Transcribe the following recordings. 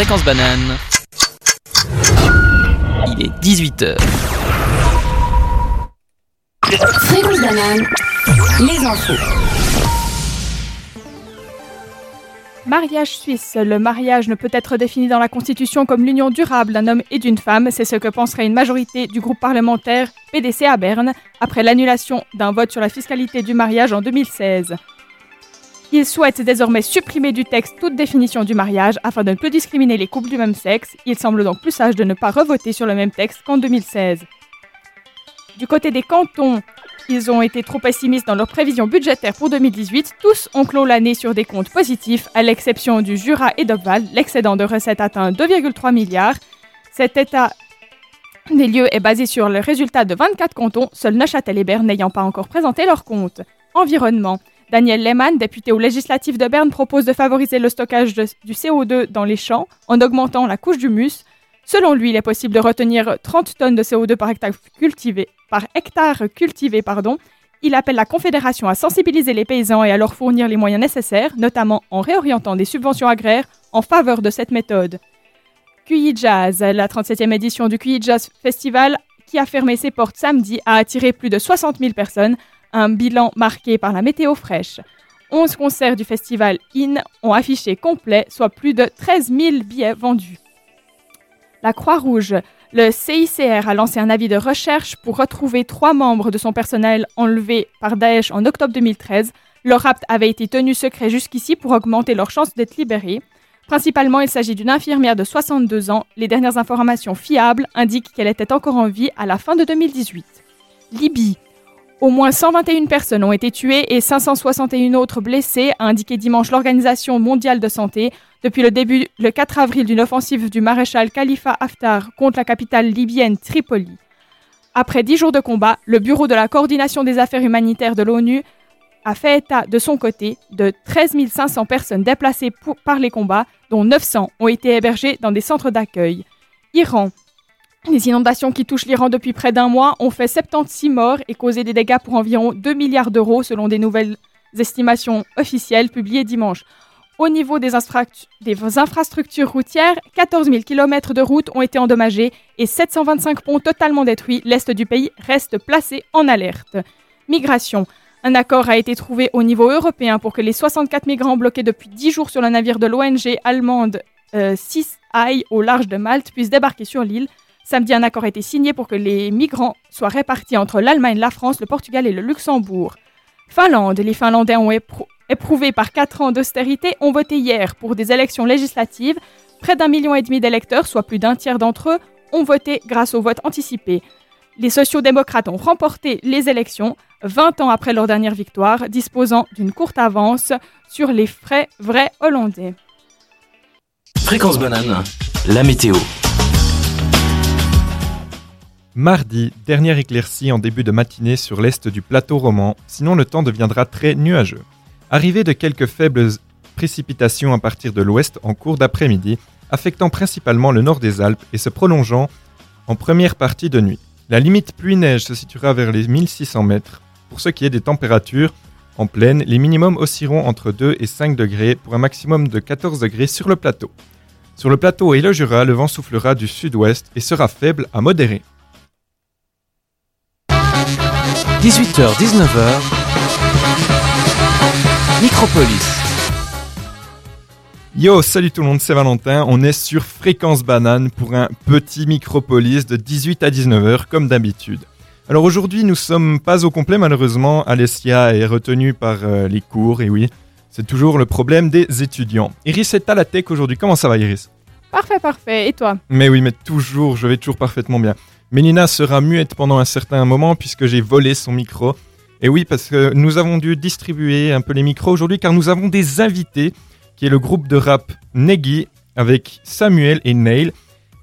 Fréquence banane. Il est 18h. Fréquence banane. Les infos. Mariage suisse. Le mariage ne peut être défini dans la Constitution comme l'union durable d'un homme et d'une femme. C'est ce que penserait une majorité du groupe parlementaire PDC à Berne après l'annulation d'un vote sur la fiscalité du mariage en 2016. Il souhaite désormais supprimer du texte toute définition du mariage afin de ne plus discriminer les couples du même sexe. Il semble donc plus sage de ne pas revoter sur le même texte qu'en 2016. Du côté des cantons, ils ont été trop pessimistes dans leurs prévisions budgétaires pour 2018. Tous ont clos l'année sur des comptes positifs, à l'exception du Jura et d'Obval. L'excédent de recettes atteint 2,3 milliards. Cet état des lieux est basé sur le résultat de 24 cantons, seuls Neuchâtel et Berne n'ayant pas encore présenté leurs comptes. Environnement. Daniel Lehmann, député au législatif de Berne, propose de favoriser le stockage du CO2 dans les champs en augmentant la couche d'humus. Selon lui, il est possible de retenir 30 tonnes de CO2 par hectare cultivé. Par hectare cultivé pardon. Il appelle la Confédération à sensibiliser les paysans et à leur fournir les moyens nécessaires, notamment en réorientant des subventions agraires en faveur de cette méthode. QI Jazz, la 37e édition du QI Jazz Festival, qui a fermé ses portes samedi, a attiré plus de 60 000 personnes, un bilan marqué par la météo fraîche. 11 concerts du festival IN ont affiché complet, soit plus de 13 000 billets vendus. La Croix-Rouge, le CICR a lancé un avis de recherche pour retrouver trois membres de son personnel enlevés par Daesh en octobre 2013. Leur rapt avait été tenu secret jusqu'ici pour augmenter leurs chances d'être libérés. Principalement, il s'agit d'une infirmière de 62 ans. Les dernières informations fiables indiquent qu'elle était encore en vie à la fin de 2018. Libye. Au moins 121 personnes ont été tuées et 561 autres blessées, a indiqué dimanche l'Organisation mondiale de santé. Depuis le début, le 4 avril, d'une offensive du maréchal Khalifa Haftar contre la capitale libyenne Tripoli. Après dix jours de combat, le Bureau de la coordination des affaires humanitaires de l'ONU a fait état de son côté de 13 500 personnes déplacées par les combats, dont 900 ont été hébergées dans des centres d'accueil. Iran. Les inondations qui touchent l'Iran depuis près d'un mois ont fait 76 morts et causé des dégâts pour environ 2 milliards d'euros selon des nouvelles estimations officielles publiées dimanche. Au niveau des, infrastructures routières, 14 000 km de routes ont été endommagés et 725 ponts totalement détruits. L'Est du pays reste placé en alerte. Migration. Un accord a été trouvé au niveau européen pour que les 64 migrants bloqués depuis 10 jours sur le navire de l'ONG allemande euh, 6i au large de Malte puissent débarquer sur l'île. Samedi, un accord a été signé pour que les migrants soient répartis entre l'Allemagne, la France, le Portugal et le Luxembourg. Finlande. Les Finlandais ont éprou- éprouvé par 4 ans d'austérité ont voté hier pour des élections législatives. Près d'un million et demi d'électeurs, soit plus d'un tiers d'entre eux, ont voté grâce au vote anticipé. Les sociaux-démocrates ont remporté les élections 20 ans après leur dernière victoire, disposant d'une courte avance sur les frais vrais hollandais. Fréquence banane. La météo. Mardi, dernière éclaircie en début de matinée sur l'est du plateau roman, sinon le temps deviendra très nuageux. Arrivée de quelques faibles précipitations à partir de l'ouest en cours d'après-midi, affectant principalement le nord des Alpes et se prolongeant en première partie de nuit. La limite pluie-neige se situera vers les 1600 mètres. Pour ce qui est des températures, en plaine, les minimums oscilleront entre 2 et 5 degrés pour un maximum de 14 degrés sur le plateau. Sur le plateau et le Jura, le vent soufflera du sud-ouest et sera faible à modéré. 18h, 19h. Micropolis. Yo, salut tout le monde, c'est Valentin. On est sur Fréquence Banane pour un petit Micropolis de 18 à 19h comme d'habitude. Alors aujourd'hui, nous sommes pas au complet malheureusement. Alessia est retenue par euh, les cours et oui, c'est toujours le problème des étudiants. Iris est à la tech aujourd'hui. Comment ça va Iris? Parfait, parfait. Et toi? Mais oui, mais toujours, je vais toujours parfaitement bien. Mélina sera muette pendant un certain moment puisque j'ai volé son micro. Et oui, parce que nous avons dû distribuer un peu les micros aujourd'hui car nous avons des invités qui est le groupe de rap Negi avec Samuel et Neil.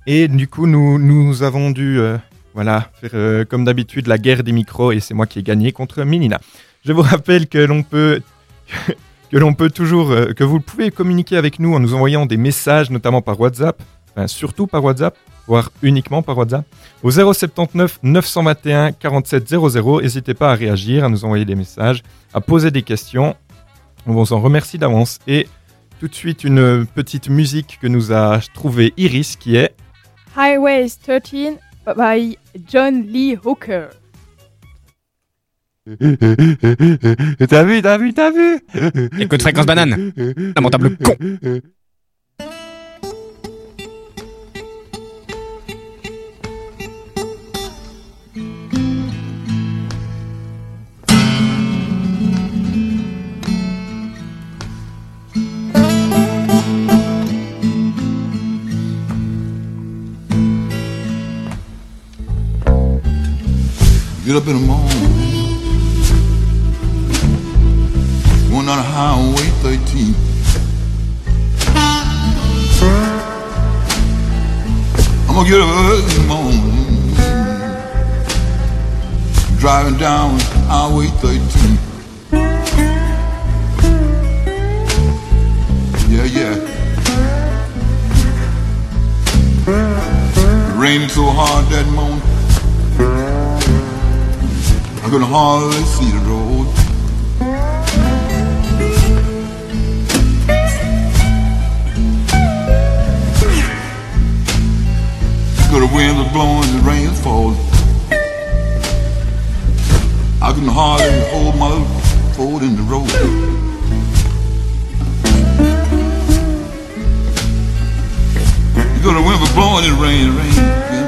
Et du coup, nous, nous avons dû euh, voilà, faire euh, comme d'habitude la guerre des micros et c'est moi qui ai gagné contre Mélina. Je vous rappelle que l'on peut que l'on peut toujours euh, que vous pouvez communiquer avec nous en nous envoyant des messages notamment par WhatsApp, enfin surtout par WhatsApp, voire uniquement par WhatsApp au 079 921 47 00. N'hésitez pas à réagir, à nous envoyer des messages, à poser des questions. On vous en remercie d'avance et Tout de suite, une petite musique que nous a trouvé Iris qui est Highways 13 by John Lee Hooker. T'as vu, t'as vu, t'as vu? Écoute Fréquence Banane, lamentable con. Get up in the morning, going the highway 13. I'm gonna get up early in the morning, driving down Highway 13. Yeah, yeah. Raining so hard that morning. I could hardly see the road. The wind was blowing, the rain was falling. I couldn't hardly hold my foot in the road. Good the wind was blowing, the rain, the rain,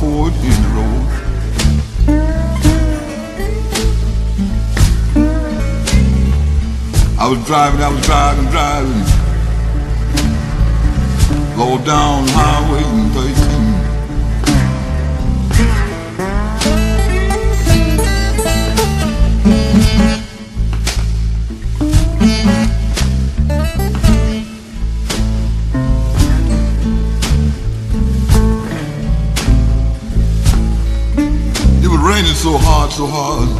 Ford in the road. I was driving, I was driving, driving. Low down highway and so hard,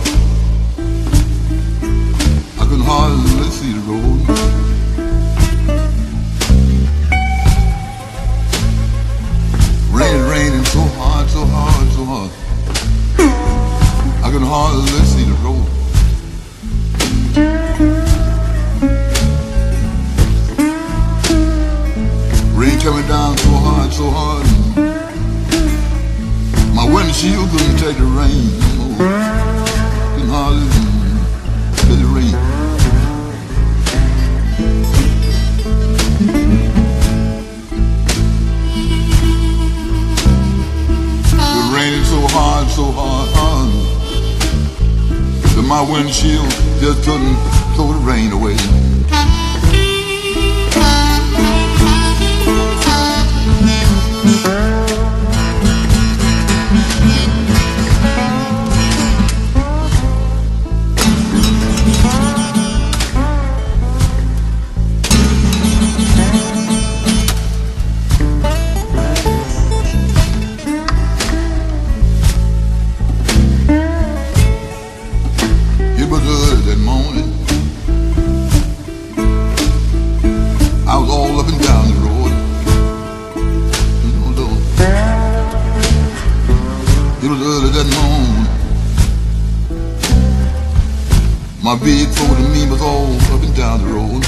My big foot and me was all up and down the road.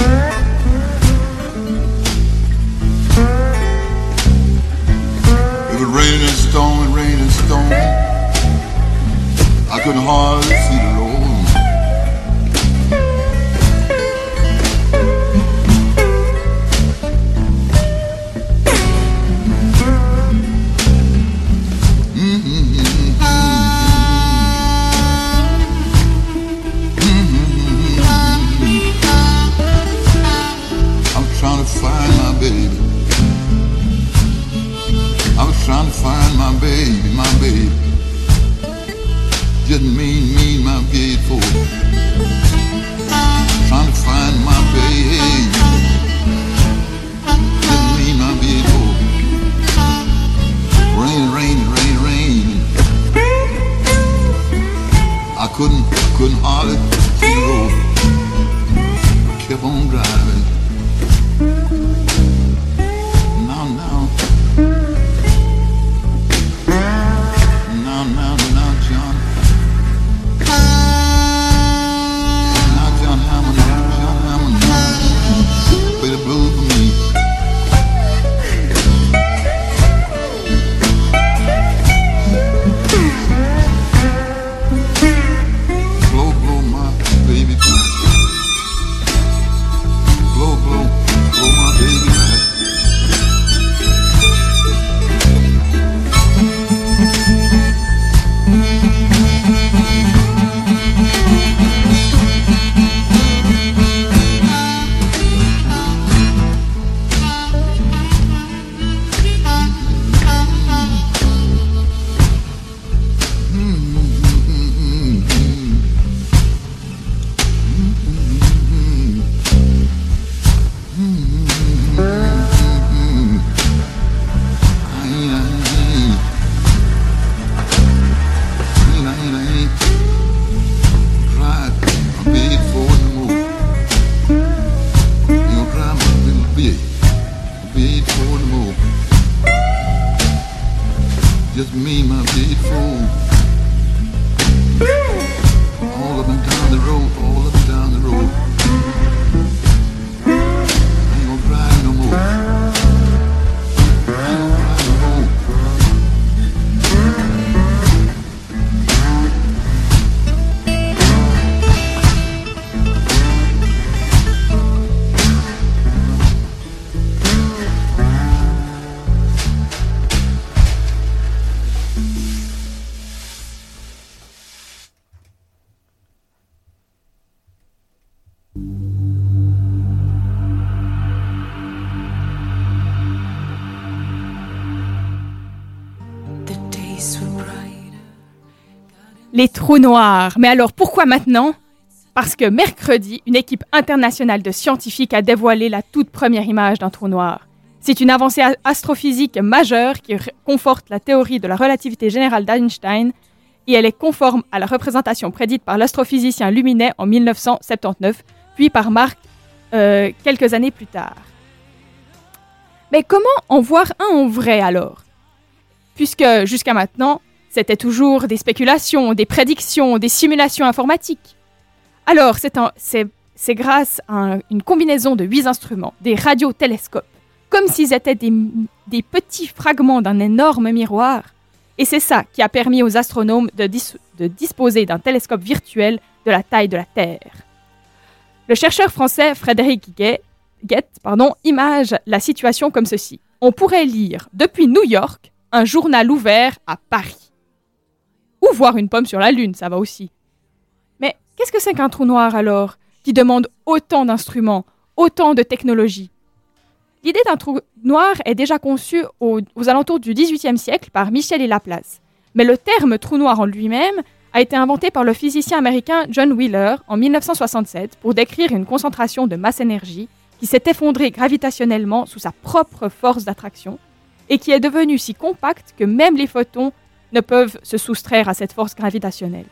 It was raining and storming, raining and storming. I couldn't hardly see the Noirs. Mais alors pourquoi maintenant? Parce que mercredi, une équipe internationale de scientifiques a dévoilé la toute première image d'un trou noir. C'est une avancée astrophysique majeure qui conforte la théorie de la relativité générale d'Einstein et elle est conforme à la représentation prédite par l'astrophysicien Luminet en 1979, puis par Marc euh, quelques années plus tard. Mais comment en voir un en vrai alors? Puisque jusqu'à maintenant, c'était toujours des spéculations, des prédictions, des simulations informatiques. Alors, c'est grâce à un- une combinaison de huit instruments, des radiotélescopes, comme s'ils étaient des, petits fragments d'un énorme miroir. Et c'est ça qui a permis aux astronomes de, dis- de disposer d'un télescope virtuel de la taille de la Terre. Le chercheur français Frédéric Guet, Guet image la situation comme ceci. On pourrait lire depuis New York un journal ouvert à Paris. Ou voir une pomme sur la Lune, ça va aussi. Mais qu'est-ce que c'est qu'un trou noir alors, qui demande autant d'instruments, autant de technologies? L'idée d'un trou noir est déjà conçue au- aux alentours du XVIIIe siècle par Michel et Laplace. Mais le terme trou noir en lui-même a été inventé par le physicien américain John Wheeler en 1967 pour décrire une concentration de masse-énergie qui s'est effondrée gravitationnellement sous sa propre force d'attraction et qui est devenue si compacte que même les photons ne peuvent se soustraire à cette force gravitationnelle.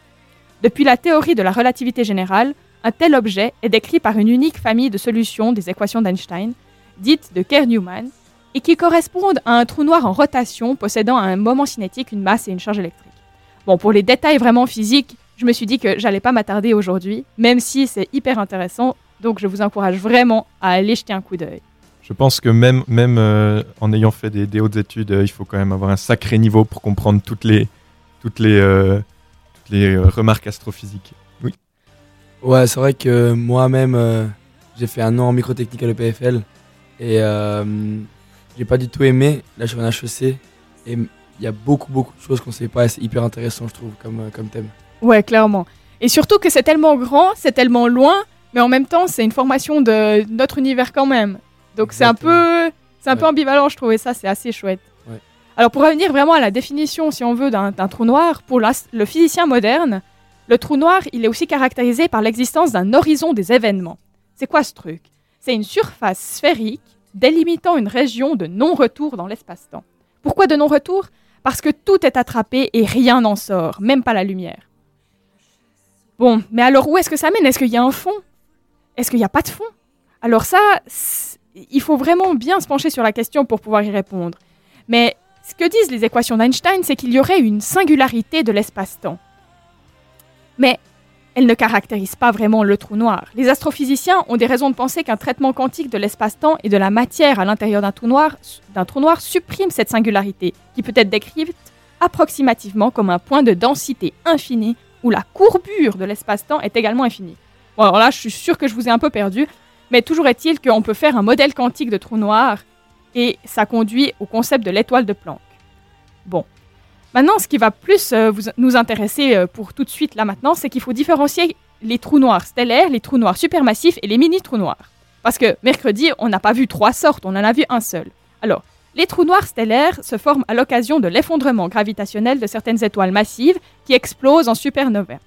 Depuis la théorie de la relativité générale, un tel objet est décrit par une unique famille de solutions des équations d'Einstein, dites de Kerr-Newman, et qui correspondent à un trou noir en rotation possédant à un moment cinétique une masse et une charge électrique. Bon, pour les détails vraiment physiques, je me suis dit que j'allais pas m'attarder aujourd'hui, même si c'est hyper intéressant, donc je vous encourage vraiment à aller jeter un coup d'œil. Je pense que même, même euh, en ayant fait des, des hautes études, euh, il faut quand même avoir un sacré niveau pour comprendre toutes les, toutes les, euh, toutes les euh, remarques astrophysiques. Oui. Ouais, c'est vrai que moi-même, euh, j'ai fait un an en microtechnique à l'EPFL et euh, j'ai pas du tout aimé. Là, je suis en HEC et il y a beaucoup, beaucoup de choses qu'on sait pas et c'est hyper intéressant, je trouve, comme, comme thème. Ouais, clairement. Et surtout que c'est tellement grand, c'est tellement loin, mais en même temps, c'est une formation de notre univers quand même. Donc c'est un peu, c'est un peu ambivalent, je trouvais ça, c'est assez chouette. Ouais. Alors pour revenir vraiment à la définition, si on veut, d'un trou noir, pour le physicien moderne, le trou noir, il est aussi caractérisé par l'existence d'un horizon des événements. C'est quoi ce truc? C'est une surface sphérique délimitant une région de non-retour dans l'espace-temps. Pourquoi de non-retour? Parce que tout est attrapé et rien n'en sort, même pas la lumière. Bon, mais alors où est-ce que ça mène? Est-ce qu'il y a un fond? Est-ce qu'il n'y a pas de fond? Alors ça, il faut vraiment bien se pencher sur la question pour pouvoir y répondre. Mais ce que disent les équations d'Einstein, c'est qu'il y aurait une singularité de l'espace-temps. Mais elles ne caractérisent pas vraiment le trou noir. Les astrophysiciens ont des raisons de penser qu'un traitement quantique de l'espace-temps et de la matière à l'intérieur d'un trou noir, trou noir supprime cette singularité, qui peut être décrite approximativement comme un point de densité infini où la courbure de l'espace-temps est également infinie. Bon, alors là, je suis sûr que je vous ai un peu perdu, mais toujours est-il qu'on peut faire un modèle quantique de trou noir et ça conduit au concept de l'étoile de Planck. Bon. Maintenant, ce qui va plus euh, vous- nous intéresser euh, pour tout de suite là maintenant, c'est qu'il faut différencier les trous noirs stellaires, les trous noirs supermassifs et les mini-trous noirs. Parce que mercredi, on n'a pas vu trois sortes, on en a vu un seul. Alors, les trous noirs stellaires se forment à l'occasion de l'effondrement gravitationnel de certaines étoiles massives qui explosent en supernovae.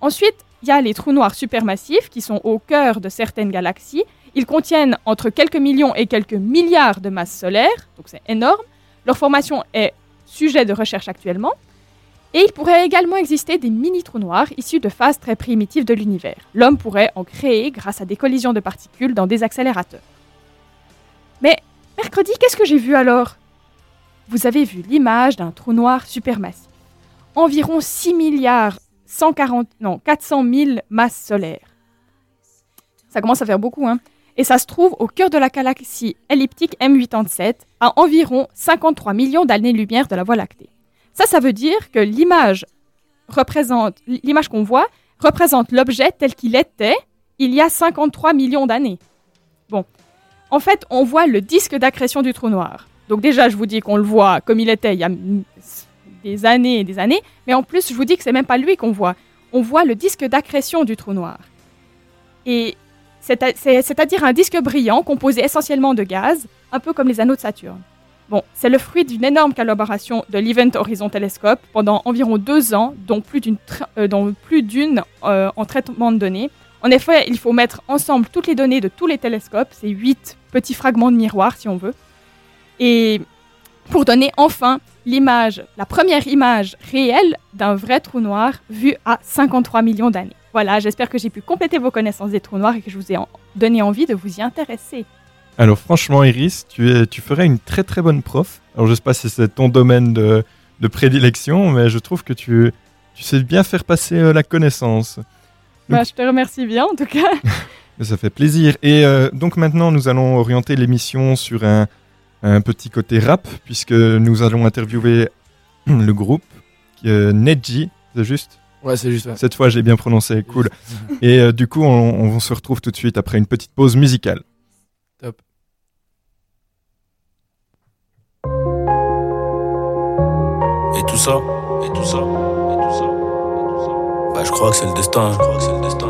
Ensuite, il y a les trous noirs supermassifs qui sont au cœur de certaines galaxies. Ils contiennent entre quelques millions et quelques milliards de masses solaires, donc c'est énorme. Leur formation est sujet de recherche actuellement. Et il pourrait également exister des mini-trous noirs issus de phases très primitives de l'univers. L'homme pourrait en créer grâce à des collisions de particules dans des accélérateurs. Mais mercredi, qu'est-ce que j'ai vu alors? Vous avez vu l'image d'un trou noir supermassif. Environ 6 milliards 140, non, 400 000 masses solaires. Ça commence à faire beaucoup, hein Et ça se trouve au cœur de la galaxie elliptique M87, à environ 53 millions d'années-lumière de la Voie lactée. Ça, ça veut dire que l'image représente, l'image qu'on voit représente l'objet tel qu'il était il y a 53 millions d'années. Bon. En fait, on voit le disque d'accrétion du trou noir. Donc déjà, je vous dis qu'on le voit comme il était il y a des années et des années, mais en plus, je vous dis que c'est même pas lui qu'on voit. On voit le disque d'accrétion du trou noir. Et c'est-à-dire un disque brillant composé essentiellement de gaz, un peu comme les anneaux de Saturne. Bon, c'est le fruit d'une énorme collaboration de l'Event Horizon Telescope pendant environ deux ans, dont plus d'une euh, euh, en traitement de données. En effet, il faut mettre ensemble toutes les données de tous les télescopes, c'est huit petits fragments de miroir si on veut, et pour donner enfin l'image, la première image réelle d'un vrai trou noir vu à 53 millions d'années. Voilà, j'espère que j'ai pu compléter vos connaissances des trous noirs et que je vous ai en- donné envie de vous y intéresser. Alors franchement, Iris, tu, es, tu ferais une très très bonne prof. Alors je sais pas si c'est ton domaine de, de prédilection, mais je trouve que tu, tu sais bien faire passer euh, la connaissance. Bah, je te remercie bien en tout cas. Ça fait plaisir. Et euh, donc maintenant, nous allons orienter l'émission sur un, un petit côté rap, puisque nous allons interviewer le groupe, qui est Neji, c'est juste? Ouais, c'est juste. ouais. Cette fois, j'ai bien prononcé, cool. Et euh, du coup, on, on se retrouve tout de suite après une petite pause musicale. Top. Et tout ça, et tout ça, et tout ça, et tout ça? Bah, je crois que c'est le destin, je crois que c'est le destin,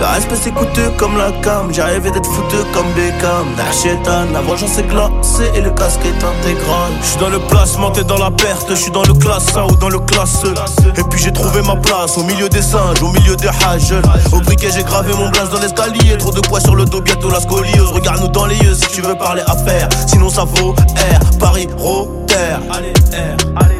Le respect c'est coûteux comme la cam, j'ai rêvé d'être foutu comme Beckham. Nachétan, la vengeance est glacée et le casque est intégral. Je suis dans le placement, t'es dans la perte, je suis dans le classe A ou dans le classe E. Et puis j'ai trouvé ma place au milieu des singes, au milieu des hages. Au briquet j'ai gravé mon blaze dans l'escalier, trop de poids sur le dos, bientôt la scoliose. Regarde-nous dans les yeux si tu veux parler affaires, sinon ça vaut R, Paris, Rotter. Allez, R, allez.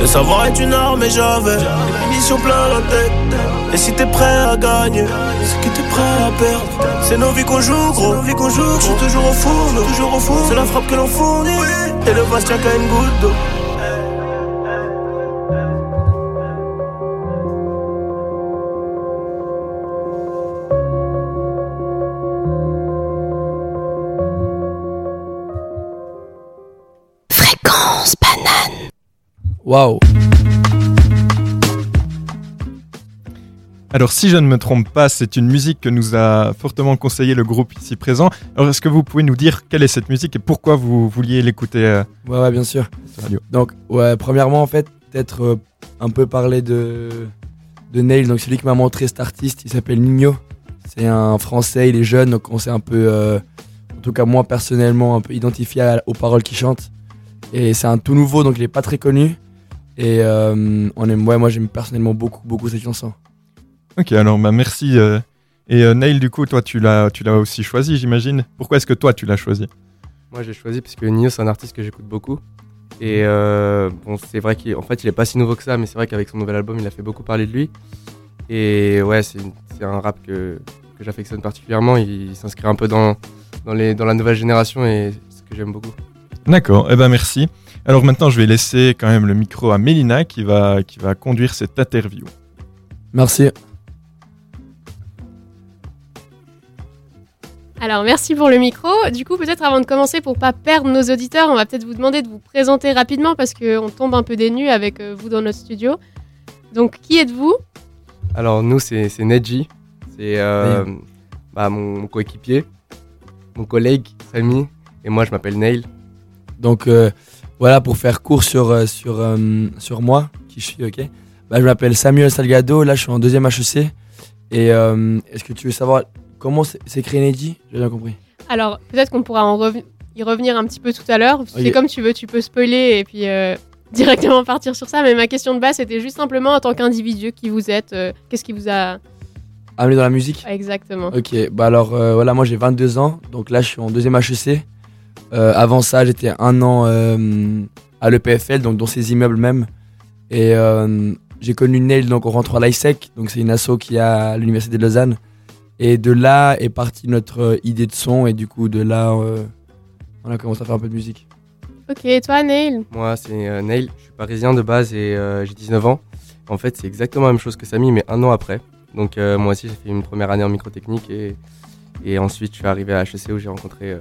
Le savoir est une arme et j'avais des munitions plein la tête. Et si t'es prêt à gagner, c'est que t'es prêt à perdre. C'est nos vies qu'on joue, gros. Nos vies qu'on joue, je suis toujours au fourneau. Toujours au fourneau. C'est la frappe que l'on fournit. Et le vase tient qu'à une goutte d'eau. Waouh. Alors si je ne me trompe pas, c'est une musique que nous a fortement conseillé le groupe ici présent. Alors est-ce que vous pouvez nous dire quelle est cette musique et pourquoi vous vouliez l'écouter euh, Ouais, ouais, bien sûr. radio? Donc, ouais, premièrement, en fait, peut-être euh, un peu parler de, de Nail, donc celui qui m'a montré cet artiste, il s'appelle Nino. C'est un français, il est jeune, donc on s'est un peu, euh, en tout cas moi personnellement, un peu identifié à- aux paroles qu'il chante. Et c'est un tout nouveau, donc il est pas très connu. Et euh, on aime, ouais, moi j'aime personnellement beaucoup, beaucoup cette chanson. Ok, alors bah, merci. euh, Et euh, Neil, du coup, toi, tu l'as, tu l'as aussi choisi, j'imagine. Pourquoi est-ce que toi, tu l'as choisi? Moi, j'ai choisi parce que Nino, c'est un artiste que j'écoute beaucoup. Et euh, bon, c'est vrai qu'en fait, il est pas si nouveau que ça, mais c'est vrai qu'avec son nouvel album, il a fait beaucoup parler de lui. Et ouais, c'est un rap que, que j'affectionne particulièrement. Il, s'inscrit un peu dans, dans, les, dans la nouvelle génération et c'est ce que j'aime beaucoup. D'accord, eh ben merci. Alors maintenant, je vais laisser quand même le micro à Mélina qui va, qui va conduire cette interview. Merci. Alors merci pour le micro. Du coup, peut-être avant de commencer, pour pas perdre nos auditeurs, on va peut-être vous demander de vous présenter rapidement parce qu'on tombe un peu des nues avec euh, vous dans notre studio. Donc, qui êtes-vous? Alors, nous, c'est c'est Neji. C'est euh, bah, mon, mon coéquipier. mon collègue Samy et moi je m'appelle Neil. Donc euh, voilà, pour faire court sur, euh, sur, euh, sur moi, qui je suis, ok. Bah, je m'appelle Samuel Salgado, là je suis en deuxième HEC. Et euh, est-ce que tu veux savoir comment s'écrit Neji J'ai bien compris. Alors, peut-être qu'on pourra en rev- y revenir un petit peu tout à l'heure. C'est comme tu veux, tu peux spoiler et puis euh, directement partir sur ça. Mais ma question de base, c'était juste simplement en tant qu'individu qui vous êtes, euh, qu'est-ce qui vous a. Amené dans la musique? Exactement. Ok, bah alors voilà, moi j'ai 22 ans, donc là je suis en deuxième HEC. Euh, avant ça, j'étais un an euh, à l'EPFL, donc dans ces immeubles même. Et euh, j'ai connu Neil donc on rentre à l'ISEC, donc c'est une asso qui est à l'université de Lausanne. Et de là est partie notre idée de son, et du coup de là euh, on a commencé à faire un peu de musique. Ok, et toi, Neil? Moi c'est euh, Neil, je suis parisien de base et euh, j'ai 19 ans. En fait c'est exactement la même chose que Samy mais un an après. Donc euh, moi aussi j'ai fait une première année en microtechnique et, et ensuite je suis arrivé à HEC où j'ai rencontré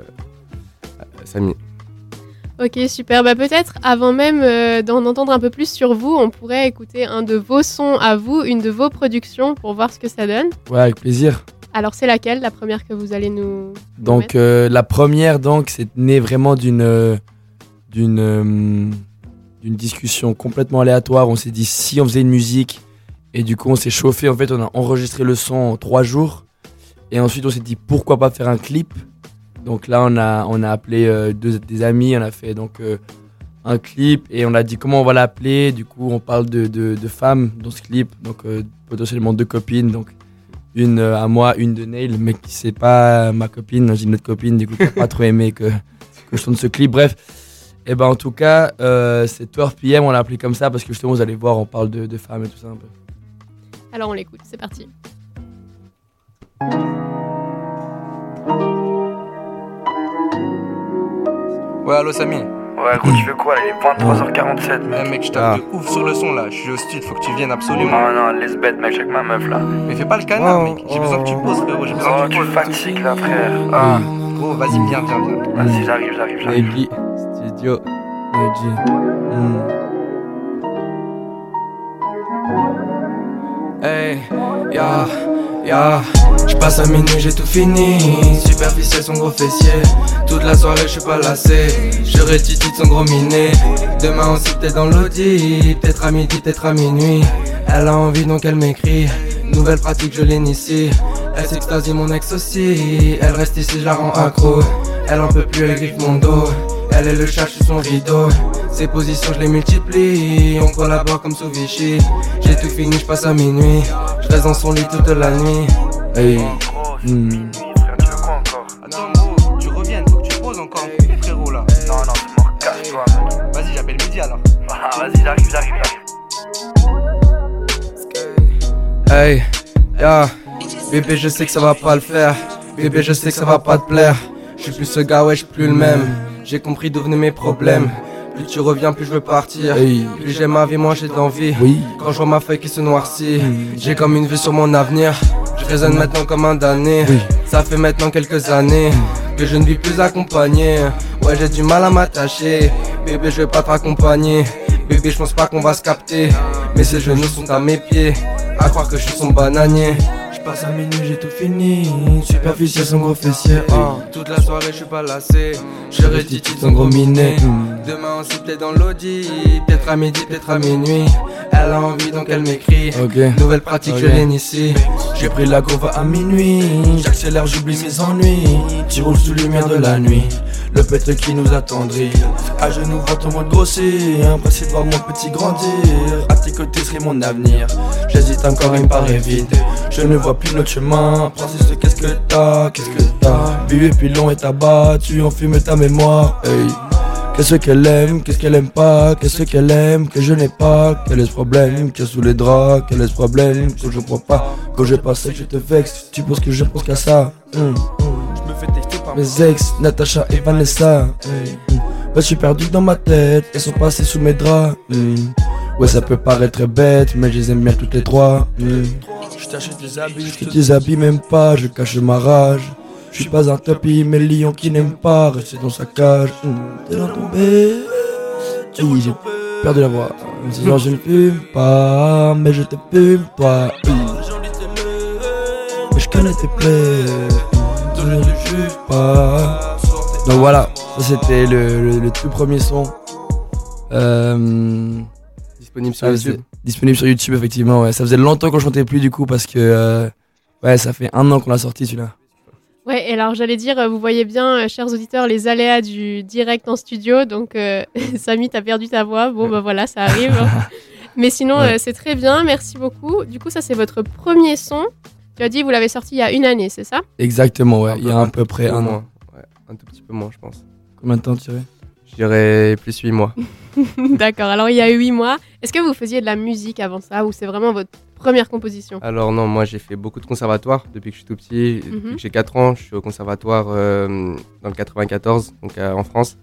Samy. Ok, super. Bah, peut-être avant même euh, d'en entendre un peu plus sur vous, on pourrait écouter un de vos sons à vous, une de vos productions pour voir ce que ça donne. Ouais, avec plaisir. Alors, c'est laquelle, la première que vous allez nous. Donc euh, la première donc c'est né vraiment d'une euh, d'une euh, d'une discussion complètement aléatoire. On s'est dit si on faisait une musique et du coup on s'est chauffé. En fait on a enregistré le son en trois jours et ensuite on s'est dit pourquoi pas faire un clip? Donc là on a on a appelé euh, deux des amis. On a fait donc euh, un clip et on a dit comment on va l'appeler. Du coup on parle de, de, femmes dans ce clip donc euh, potentiellement deux copines donc une à moi, une de Neil, mais qui c'est pas ma copine, j'ai une autre copine, du coup qui a pas trop aimé que, que je tourne ce clip. Bref, et ben en tout cas, c'est 12 PM, on l'a appelé comme ça parce que justement vous allez voir, on parle de, de femmes et tout ça un peu. Alors, on l'écoute, c'est parti. Ouais, allô Samy Ouais, gros, tu fais quoi là Il est 23h47, mec. Eh mec, je tape de ouf sur le son là, je suis au studio, faut que tu viennes absolument. Non, non, laisse bête, mec, avec ma meuf là. Mais fais pas le canard, mec, j'ai besoin que tu poses, frérot, j'ai besoin Oh, que tu tu poses. fatigues là, frère. Ah, Gros, vas-y, viens, viens, viens. vas-y, j'arrive, j'arrive, j'arrive. Neji, Studio. Neji. Hey, ya, ya. J'passe à minuit, j'ai tout fini. Superficiel, son gros fessier. Toute la soirée, j'suis pas lassé. Je rétitite son gros minet. Demain, on s'est peut-être dans l'audi. Peut-être à midi, peut-être à minuit. Elle a envie, donc elle m'écrit. Nouvelle pratique, je l'initie. Elle s'extasie, mon ex aussi. Elle reste ici, je la rends accro. Elle en peut plus, elle griffe mon dos. Elle est le chat sur son rideau. Ses positions, je les multiplie. On collabore comme sous Vichy. Tout fini, je passe à minuit. Je reste dans son lit toute la nuit. Hey. Hmm. tu Attends, gros, tu reviens, faut que tu poses encore un coup, frérot là. Non, non, mort, cache-toi, mec. Vas-y, j'appelle midi alors. Ah, vas-y, j'arrive, j'arrive, j'arrive. Hey, ya, bébé, je sais que ça va pas le faire. Bébé, je sais que ça va pas te plaire. Je suis plus ce gars, ouais, je suis plus le même. J'ai compris d'où venaient mes problèmes. Plus tu reviens, plus je veux partir. Hey. Plus j'aime ma vie, moins j'ai d'envie. Oui. Quand je vois ma feuille qui se noircit, j'ai comme une vue sur mon avenir. Je raisonne maintenant comme un damné. Ça fait maintenant quelques années que je ne vis plus accompagné. Ouais, j'ai du mal à m'attacher. Bébé, je vais pas te raccompagner. Bébé, je pense pas qu'on va se capter. Mais ses genoux sont à mes pieds. À croire que je suis son bananier. Je passe à minuit, j'ai tout fini. Superficiel, son gros fessier. hein. Toute la soirée, je suis pas lassé. Je rétitite son gros minet. Demain, on s'y plaît dans l'audi. Peut-être à midi, peut-être à minuit. Elle a envie, donc elle m'écrit. Nouvelle pratique, je Ok. l'initie. J'ai pris la courbe à minuit. J'accélère, j'oublie mes ennuis. Tu roules sous lumière de la nuit. Le pète qui nous attendrit. À genoux, voir ton monde grossir. Impressé de voir mon petit grandir. À tes côtés serait mon avenir. J'hésite encore, il me paraît vide. Je ne vois notre chemin. Princesse, qu'est-ce que t'as Qu'est-ce que t'as? Bu et puis long et tabac. Tu enfumes ta mémoire. Hey. Qu'est-ce qu'elle aime, qu'est-ce qu'elle aime pas, qu'est-ce qu'elle aime, que je n'ai pas, quel est ce problème, que sous les draps, quel est ce problème, que je crois pas, quand je passe que je te vexe, tu penses que je pense qu'à ça, Hum, je me fais texter par mes ex, Natacha et Vanessa. Ouais, je suis perdu dans ma tête, elles sont passées sous mes draps. Ouais ça peut paraître bête, mais je les aime bien toutes les trois, Hum. je t'achète des habits, je te déshabille même pas, je cache ma rage. Je suis pas un tapis, mais le lion qui n'aime pas rester dans sa cage. Hum, T'es dans ton bête. Oui, j'ai perdu la voix. Sinon, je ne fume pas, mais je te fume, toi. Hum. Mais je connais tes plaies. je ne juge pas. Donc voilà, ça c'était le, le- le tout premier son. Euh, Disponible sur ça YouTube. faisait- Disponible sur YouTube, effectivement. Ouais. Ça faisait longtemps qu'on chantait plus du coup parce que euh, ouais, ça fait un an qu'on l'a sorti celui-là. Ouais, et alors j'allais dire, euh, vous voyez bien, euh, chers auditeurs, les aléas du direct en studio. Donc, euh, Samy, t'as perdu ta voix. Bon, bah voilà, ça arrive. hein. Mais sinon, Ouais. euh, c'est très bien. Merci beaucoup. Du coup, ça, c'est votre premier son. Tu as dit, vous l'avez sorti il y a une année, c'est ça? Exactement, ouais. Il y a à peu près un an. Ouais, un tout petit peu moins, je pense. Combien de temps tu dirais dirais plus 8 mois. D'accord. Alors, il y a huit mois. Est-ce que vous faisiez de la musique avant ça ou c'est vraiment votre première composition? Alors non, moi j'ai fait beaucoup de conservatoires depuis que je suis tout petit. Mhm. Depuis que j'ai 4 ans, je suis au conservatoire euh, dans le 94, donc euh, en France.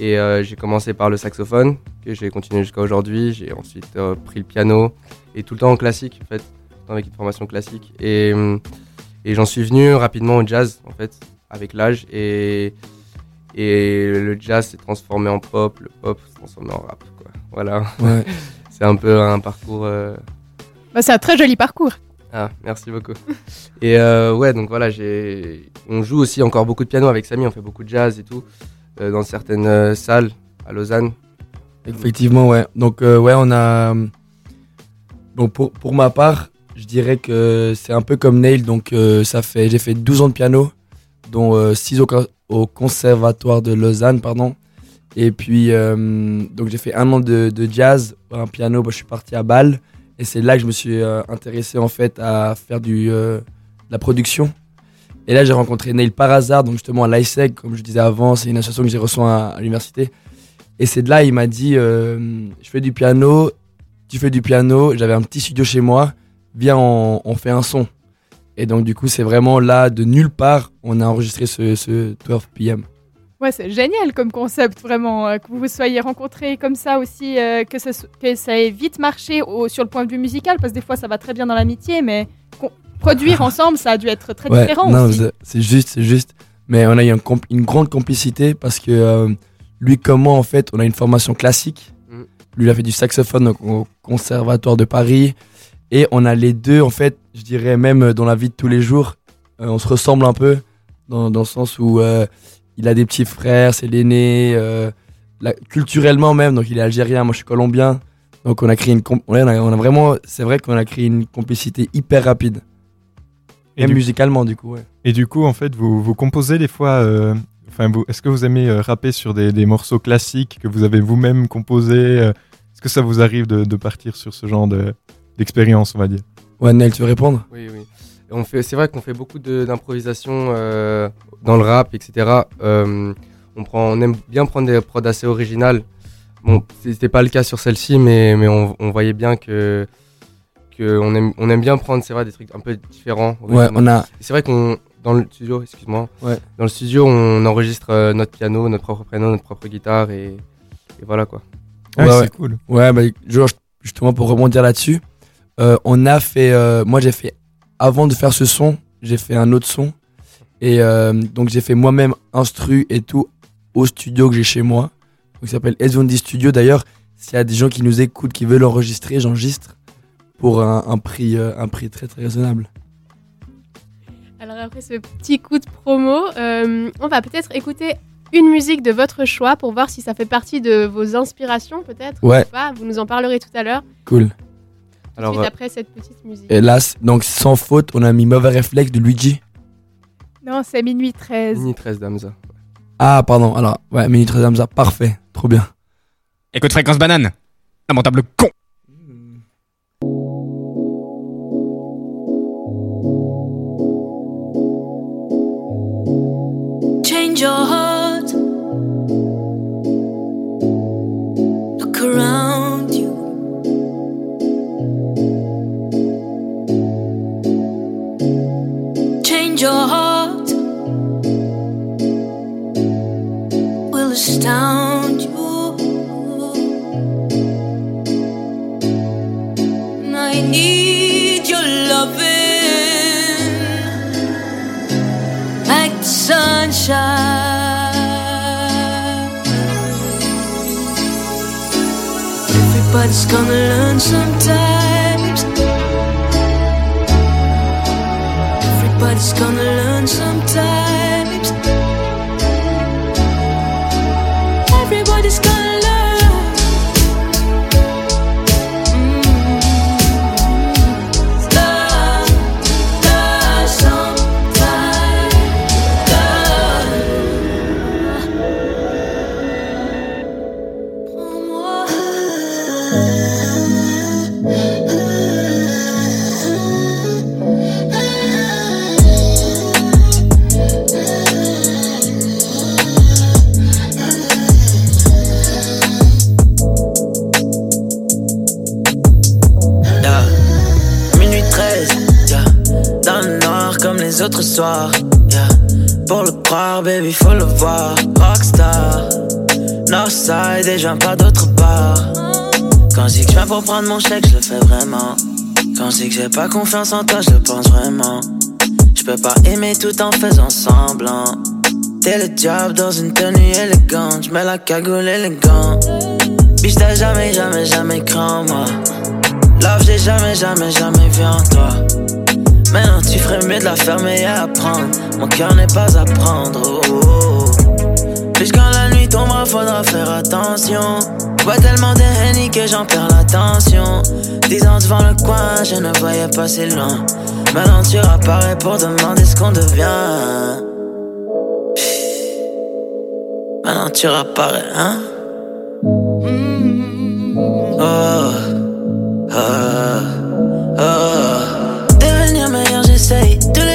Et euh, j'ai commencé par le saxophone, que j'ai continué jusqu'à aujourd'hui. J'ai ensuite pris le piano, et tout le temps en classique, en fait, tout le temps avec une formation classique. Et, et j'en suis venu rapidement au jazz, en fait, avec l'âge. Et, et le jazz s'est transformé en pop, le pop s'est transformé en rap, quoi. Voilà. Ouais. C'est un peu un parcours... euh, Bah, c'est un très joli parcours. ah, merci beaucoup. Et euh, ouais, donc voilà, j'ai, on joue aussi encore beaucoup de piano avec Samy, on fait beaucoup de jazz et tout, euh, dans certaines euh, salles à Lausanne. Effectivement, ouais. Donc, euh, ouais, on a. Donc, pour, pour ma part, je dirais que c'est un peu comme Nail. Donc, euh, ça fait, j'ai fait 12 ans de piano, dont 6 au, co- au conservatoire de Lausanne, pardon. Et puis, euh, donc, j'ai fait un an de, de jazz, un piano. Bah, je suis parti à Bâle. Et c'est là que je me suis euh, intéressé, en fait, à faire du, euh, de la production. Et là, j'ai rencontré Nail par hasard, donc justement à l'ISEG, comme je disais avant, c'est une association que j'ai reçue à, l'université. Et c'est de là, il m'a dit euh, Je fais du piano, tu fais du piano. J'avais un petit studio chez moi, viens, on fait un son. Et donc, du coup, c'est vraiment là, de nulle part, on a enregistré ce, ce 12 PM. Ouais, c'est génial comme concept, vraiment, euh, que vous vous soyez rencontrés comme ça aussi, euh, que, ça, que ça ait vite marché au- sur le point de vue musical, parce que des fois ça va très bien dans l'amitié, mais produire ensemble, ça a dû être très Ouais, différent non, aussi. c'est- c'est juste, c'est juste. Mais on a eu un une grande complicité parce que euh, lui, comme moi, en fait, on a une formation classique. Mm. Lui, il a fait du saxophone donc, au Conservatoire de Paris. Et on a les deux, en fait, je dirais même dans la vie de tous les jours, euh, on se ressemble un peu dans, dans le sens où euh, il a des petits frères, c'est l'aîné, euh, la- culturellement même, donc il est algérien, moi je suis colombien. Donc on a créé une, on a, on a vraiment, c'est vrai qu'on a créé une complicité hyper rapide. Et du- musicalement, du coup, ouais. Et du coup, en fait, vous, vous composez des fois. euh, Enfin, est-ce que vous aimez euh, rapper sur des, des morceaux classiques que vous avez vous-même composés euh, Est-ce que ça vous arrive de, de partir sur ce genre de, d'expérience, on va dire Ouais, Nel, tu veux répondre? Oui, oui. On fait, c'est vrai qu'on fait beaucoup de- d'improvisation euh, dans le rap, etc. Euh, on, prend, on aime bien prendre des prods assez originales. Bon, c'était pas le cas sur celle-ci, mais, mais on, on voyait bien que, que on, aime, on aime bien prendre, c'est vrai, des trucs un peu différents. Ouais, on a- C'est vrai qu'on, dans le studio, excuse-moi, Ouais. dans le studio, on enregistre euh, notre piano, notre propre piano, notre propre guitare, et, et voilà quoi. Ah, ouais, c'est ouais. cool. Ouais, bah, genre, justement pour rebondir là-dessus, euh, on a fait. euh, moi, j'ai fait. Avant de faire ce son, j'ai fait un autre son. Et euh, donc, j'ai fait moi-même instru et tout au studio que j'ai chez moi. Donc, il s'appelle Ezondi Studio. D'ailleurs, s'il y a des gens qui nous écoutent, qui veulent enregistrer, j'enregistre pour un, un prix, un prix très très raisonnable. Alors après ce petit coup de promo, on va peut-être écouter une musique de votre choix pour voir si ça fait partie de vos inspirations peut-être Ouais. ou pas. Vous nous en parlerez tout à l'heure. Cool. Alors, Suite euh, après cette petite musique. C- donc sans faute, on a mis Mauvais Réflexe de Luigi. Non, c'est minuit 13. Mini 13 d'Amza. Ah, pardon. Alors, ouais, Mini 13 Hamza, parfait. Trop bien. Écoute fréquence banane. Lamentable con. Change your Everybody's gonna learn sometimes. Everybody's gonna learn sometimes. Pour le croire, baby, faut le voir. Rockstar, Northside et j'en pas d'autre part. Quand je dis que je viens pour prendre mon chèque, je le fais vraiment. Quand je dis que j'ai pas confiance en toi, je le pense vraiment. Je peux pas aimer tout en faisant semblant. T'es le diable dans une tenue élégante. Je mets la cagoule élégante. Biche, t'as jamais, jamais, jamais cru en moi. Love, j'ai jamais, jamais, jamais vu en toi. Maintenant, tu ferais mieux de la fermer et apprendre. Mon cœur n'est pas à prendre. Oh, oh, oh. Quand la nuit tombera, faudra faire attention. Je bois tellement de Henny que j'en perds l'attention. Dix ans devant le coin, je ne voyais pas si loin. Maintenant, tu apparaît pour demander ce qu'on devient. Maintenant, tu apparais, hein? Oh, oh, oh.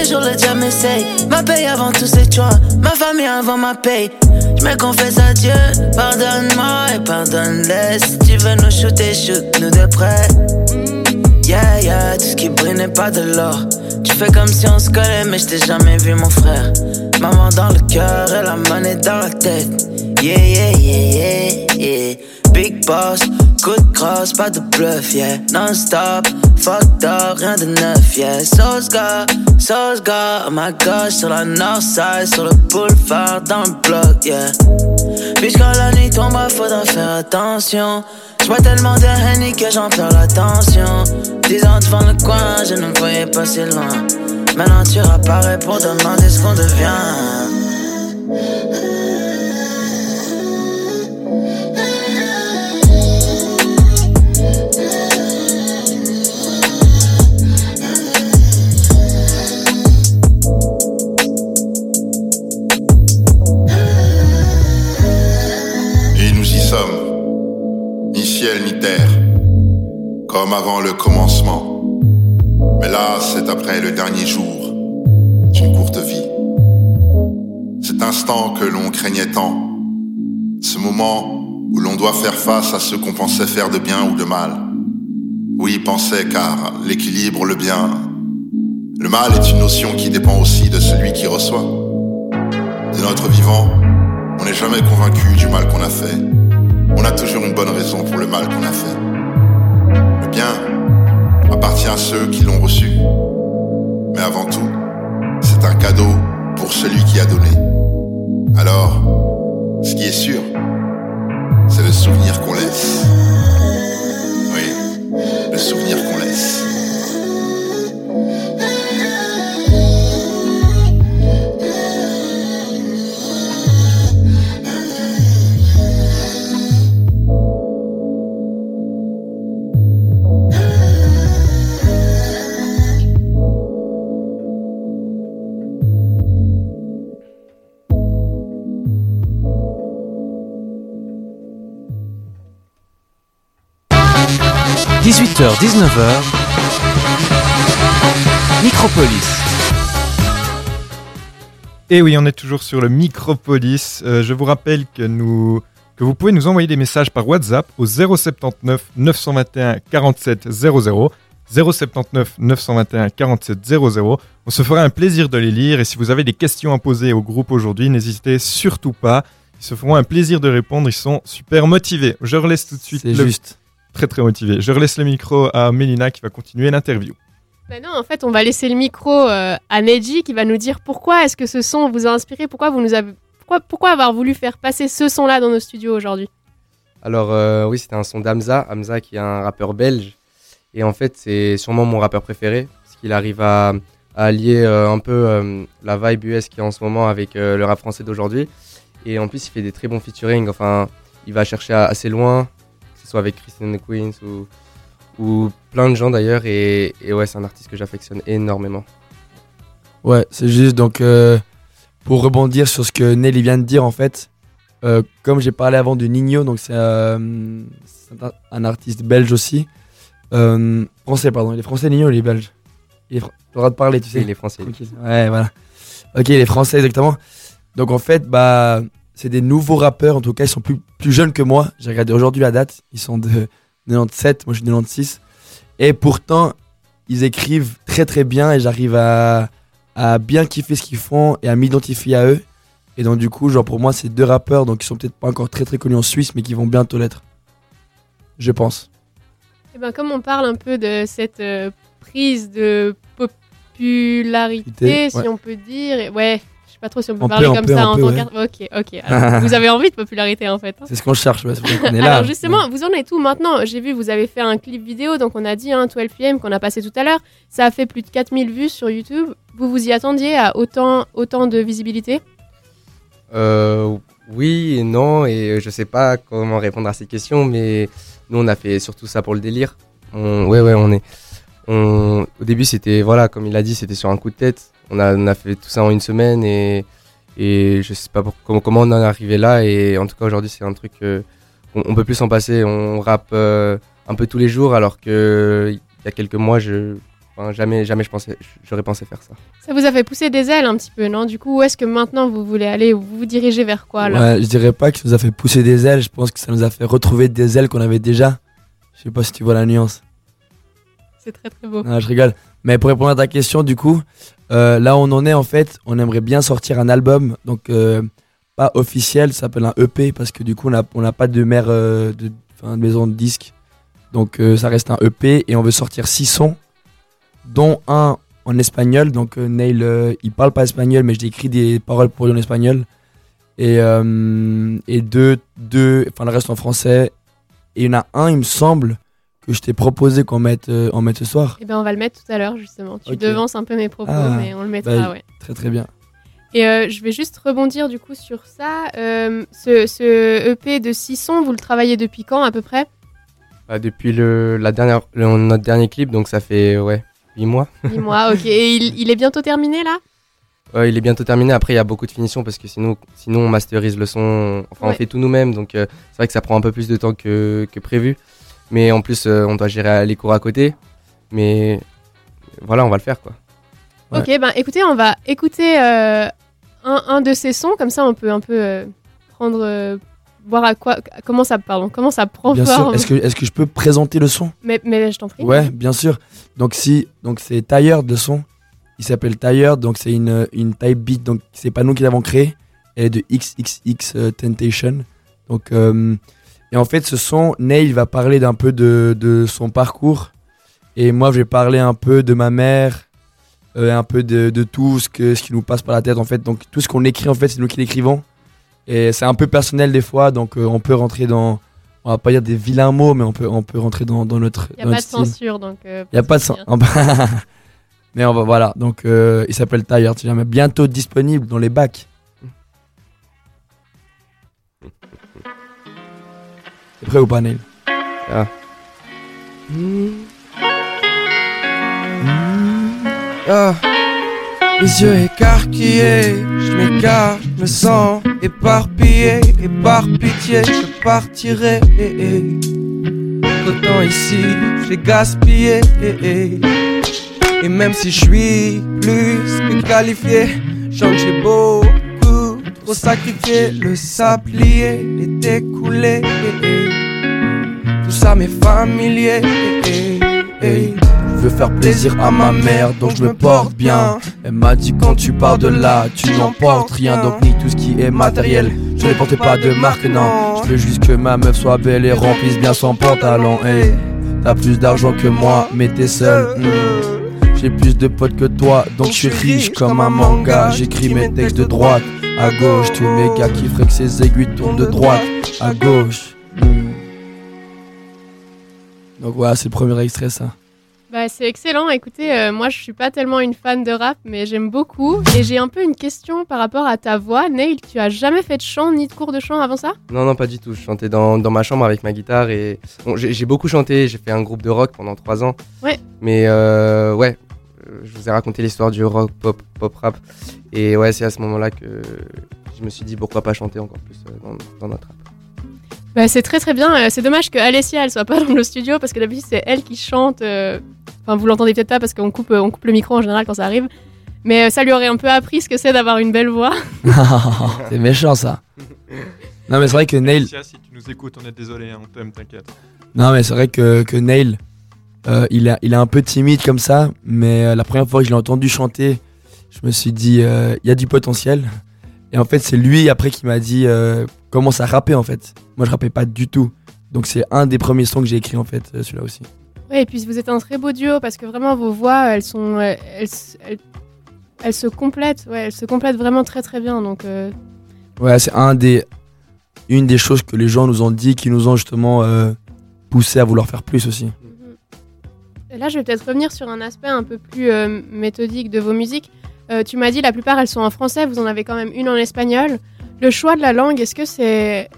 Jours, le diable m'essaye. Ma paye avant tous ces choix. Ma famille avant ma paye. Je me confesse à Dieu. Pardonne-moi et pardonne-les. Si tu veux nous shooter, shoot-nous de près. Yeah, yeah, tout ce qui brille n'est pas de l'or. Tu fais comme si on se collait, mais je t'ai jamais vu, mon frère. Maman dans le cœur et la monnaie dans la tête. Yeah, yeah, yeah, yeah, yeah. Big boss, coup de crosse, pas de bluff, yeah. Non-stop, fucked up, rien de neuf, yeah. Sauce gars, sauce gars, à ma gauche, sur la north side, sur le boulevard, dans le bloc, yeah. Puis la nuit tombera, faudra faire attention. J'bois tellement de Henny que j'en perds l'attention. Dix ans devant le coin, je ne voyais pas si loin. Maintenant tu réapparais pour demander ce qu'on devient. Ciel ni terre, comme avant le commencement. Mais là, c'est après le dernier jour d'une courte vie. Cet instant que l'on craignait tant, ce moment où l'on doit faire face à ce qu'on pensait faire de bien ou de mal. Oui, pensait car l'équilibre, le bien, le mal est une notion qui dépend aussi de celui qui reçoit. De notre vivant, on n'est jamais convaincu du mal qu'on a fait. On a toujours une bonne raison pour le mal qu'on a fait. Le bien appartient à ceux qui l'ont reçu. Mais avant tout, c'est un cadeau pour celui qui a donné. Alors, ce qui est sûr, c'est le souvenir qu'on laisse. Oui, le souvenir qu'on laisse. – 18h-19h, Micropolis. Et oui, on est toujours sur le Micropolis. Euh, je vous rappelle que, nous, que vous pouvez nous envoyer des messages par WhatsApp au 079 921 47 00. 079 921 47 00. On se fera un plaisir de les lire et si vous avez des questions à poser au groupe aujourd'hui, n'hésitez surtout pas. Ils se feront un plaisir de répondre, ils sont super motivés. Je relaisse tout de suite. C'est le- juste. Très très motivé. Je relaisse le micro à Mélina qui va continuer l'interview. Bah non, en fait, on va laisser le micro euh, à Neji qui va nous dire pourquoi est-ce que ce son vous a inspiré, pourquoi vous nous avez, pourquoi, pourquoi avoir voulu faire passer ce son-là dans nos studios aujourd'hui? Alors euh, oui, c'était un son d'Hamza, Hamza qui est un rappeur belge. Et en fait, c'est sûrement mon rappeur préféré, parce qu'il arrive à, à allier euh, un peu euh, la vibe US qui est en ce moment avec euh, le rap français d'aujourd'hui. Et en plus, il fait des très bons featuring, enfin, il va chercher à- assez loin, ce soit avec Christine Queens ou, ou plein de gens d'ailleurs. Et, et ouais, c'est un artiste que j'affectionne énormément. Ouais, c'est juste donc euh, pour rebondir sur ce que Nelly vient de dire en fait, euh, comme j'ai parlé avant de Nino, donc c'est euh, un, artiste belge aussi, français pardon, il est français Nino, il est belge. Il est le droit de parler, tu sais. Il est français. Ouais, voilà. Ok, il est français exactement. Donc en fait, bah, c'est des nouveaux rappeurs. En tout cas, ils sont plus, plus jeunes que moi. J'ai regardé aujourd'hui la date. Ils sont de 97. Moi, je suis de 96. Et pourtant, ils écrivent très très bien et j'arrive à, à bien kiffer ce qu'ils font et à m'identifier à eux. Et donc du coup, genre pour moi, c'est deux rappeurs, donc ils sont peut-être pas encore très très connus en Suisse, mais qui vont bientôt l'être. Je pense. Eh ben, comme on parle un peu de cette euh, prise de popularité, si ouais. on peut dire, et- ouais, sais pas trop si on peut On parler comme peut, ça en peut, tant ouais. qu'art- Ok, ok. Alors, vous avez envie de popularité en fait. hein. C'est ce qu'on cherche, ouais, est là. Alors justement, vous en êtes où maintenant? J'ai vu, vous avez fait un clip vidéo, donc on a dit hein, 12 PM qu'on a passé tout à l'heure. Ça a fait plus de 4000 vues sur YouTube. Vous vous y attendiez à autant, autant de visibilité? Euh, oui et non, et je sais pas comment répondre à ces questions, mais nous on a fait surtout ça pour le délire. On, ouais, ouais, on est. On, au début, c'était, voilà, comme il a dit, c'était sur un coup de tête. On a, on a fait tout ça en une semaine et, et je sais pas pour- comment, comment on en est arrivé là. Et en tout cas, aujourd'hui, c'est un truc. euh, on, on peut plus s'en passer. On rappe euh, un peu tous les jours, alors que il y a quelques mois, je. enfin, jamais, jamais je pensais, j'aurais pensé faire ça. Ça vous a fait pousser des ailes un petit peu, non? Du coup, où est-ce que maintenant vous voulez aller? Vous vous dirigez vers quoi là? Ouais, je dirais pas que ça nous a fait pousser des ailes, je pense que ça nous a fait retrouver des ailes qu'on avait déjà. Je sais pas si tu vois la nuance. C'est très très beau. Ah, je rigole. Mais pour répondre à ta question, du coup, euh, là on en est en fait, on aimerait bien sortir un album, donc euh, pas officiel, ça s'appelle un EP parce que du coup on n'a on pas de mère euh, de, maison de disques, donc ça reste un EP et on veut sortir six sons, dont un en espagnol. Donc Neil, il parle pas espagnol, mais j'ai écrit des paroles pour lui en espagnol et et deux deux, enfin le reste en français. Et il y en a un, il me semble, que je t'ai proposé qu'on mette, euh, mette ce soir. Eh ben, on va le mettre tout à l'heure justement. Tu Ok. devances un peu mes propos, Ah, mais on le mettra, bah, ouais. Très très bien. Et euh, je vais juste rebondir du coup sur ça. Euh, ce, ce EP de 6 sons, vous le travaillez depuis quand à peu près? Bah, depuis le, la dernière, le- notre dernier clip, donc ça fait ouais, 8 mois. Dis-moi, ok. Et il, il est bientôt terminé là? Ouais, il est bientôt terminé. Après, il y a beaucoup de finitions parce que sinon, sinon on masterise le son. Enfin, Ouais. on fait tout nous-mêmes. Donc, euh, c'est vrai que ça prend un peu plus de temps que, que prévu. Mais en plus, euh, on doit gérer les cours à côté. Mais voilà, on va le faire quoi. Ok, ben écoutez, on va écouter euh, un, un de ces sons, comme ça on peut un peu euh, prendre. euh, voir à quoi. Comment ça, pardon, comment ça prend Bien sûr. forme. Est-ce que, est-ce que je peux présenter le son? Mais, mais je t'en prie. Ouais, bien sûr. Donc si, donc c'est Tired le son. Il s'appelle Tired, donc c'est une, une type beat, donc c'est pas nous qui l'avons créé. Elle est de XXX euh, Temptation. Donc euh, et en fait ce son, Neil va parler d'un peu de, de son parcours et moi je vais parler un peu de ma mère, euh, un peu de, de tout ce que ce qui nous passe par la tête en fait. Donc tout ce qu'on écrit en fait c'est nous qui l'écrivons et c'est un peu personnel des fois, donc euh, on peut rentrer dans on va pas dire des vilains mots, mais on peut, on peut rentrer dans, dans notre. Y a dans pas notre de censure, donc, euh, y a pas pas de censure. mais on va, voilà. Donc, euh, il s'appelle Tired, si jamais. Bientôt disponible dans les bacs. Prêt ou pas, Neil Ah. Ah. Les yeux écarquillés, je m'écarte, je me sens éparpillé, et par pitié, je partirai. Autant ici, j'ai gaspillé. Et même si je suis plus que qualifié, j'en j'ai beaucoup trop sacrifié. Le sablier est écoulé. Ça m'est familier. Je veux faire plaisir à ma mère, donc je me porte bien. Elle m'a dit quand tu pars de là, tu n'emportes rien, donc ni tout ce qui est matériel. Je ne porte pas de marque, non. Je veux juste que ma meuf soit belle et remplisse bien son pantalon. Hey, t'as plus d'argent que moi, mais t'es seul. hmm. J'ai plus de potes que toi, donc je suis riche comme un manga. J'écris mes textes de droite à gauche. Tous mes gars qui feraient que ces aiguilles tournent de droite à gauche. Hmm. Donc voilà, c'est le premier extrait, ça. Bah, c'est excellent. Écoutez, euh, moi, je suis pas tellement une fan de rap, mais j'aime beaucoup. Et j'ai un peu une question par rapport à ta voix. Neil, tu as jamais fait de chant ni de cours de chant avant ça? Non, non, pas du tout. Je chantais dans, dans ma chambre avec ma guitare et bon, j'ai beaucoup chanté. J'ai fait un groupe de rock pendant trois ans. Ouais. Mais euh, ouais, euh, je vous ai raconté l'histoire du rock, pop, pop rap. Et ouais, c'est à ce moment-là que je me suis dit pourquoi pas chanter encore plus dans, dans notre rap. Bah, c'est très très bien. Euh, C'est dommage que Alessia elle soit pas dans le studio parce que d'habitude c'est elle qui chante. euh, Enfin, vous l'entendez peut-être pas parce qu'on coupe, euh, on coupe le micro en général quand ça arrive. Mais ça lui aurait un peu appris ce que c'est d'avoir une belle voix. c'est méchant ça. Non mais c'est vrai que Neil. Alicia, si tu nous écoutes, on est désolé, hein, on t'aime, t'inquiète. Non mais c'est vrai que, que Neil, euh, il, est un peu timide comme ça, mais euh, la première fois que je l'ai entendu chanter, je me suis dit, euh, il y a du potentiel. Et en fait, c'est lui après qui m'a dit, euh, commence à rapper en fait. Moi, je rappais pas du tout. Donc, c'est un des premiers sons que j'ai écrit en fait, euh, celui-là aussi. Ouais, et puis vous êtes un très beau duo parce que vraiment vos voix, elles sont, euh, elles, elles, elles se complètent, ouais, elles se complètent vraiment très très bien. Donc, euh, Ouais, c'est un des, une des choses que les gens nous ont dit, qui nous ont justement euh, poussé à vouloir faire plus aussi. Et Là, je vais peut-être revenir sur un aspect un peu plus euh, méthodique de vos musiques. Tu m'as dit la plupart elles sont en français, vous en avez quand même une en espagnol. Le choix de la langue, est-ce que c'est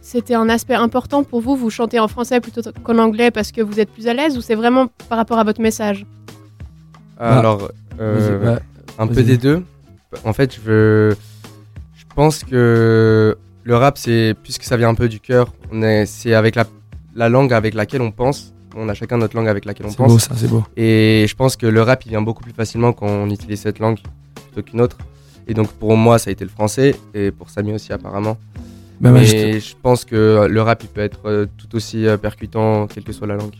c'était un aspect important pour vous? Vous chantez en français plutôt qu'en anglais parce que vous êtes plus à l'aise ou c'est vraiment par rapport à votre message? Alors, euh, un peu Vas-y. des deux. En fait, je veux. Je pense que le rap, c'est puisque ça vient un peu du cœur. On est, c'est avec la, la langue avec laquelle on pense. On a chacun notre langue avec laquelle on C'est pense. beau, ça, c'est beau. Et je pense que le rap, il vient beaucoup plus facilement quand on utilise cette langue plutôt qu'une autre. Et donc pour moi, ça a été le français et pour Samy aussi apparemment. Bah ouais, Mais je pense que le rap, il peut être euh, tout aussi euh, percutant, quelle que soit la langue.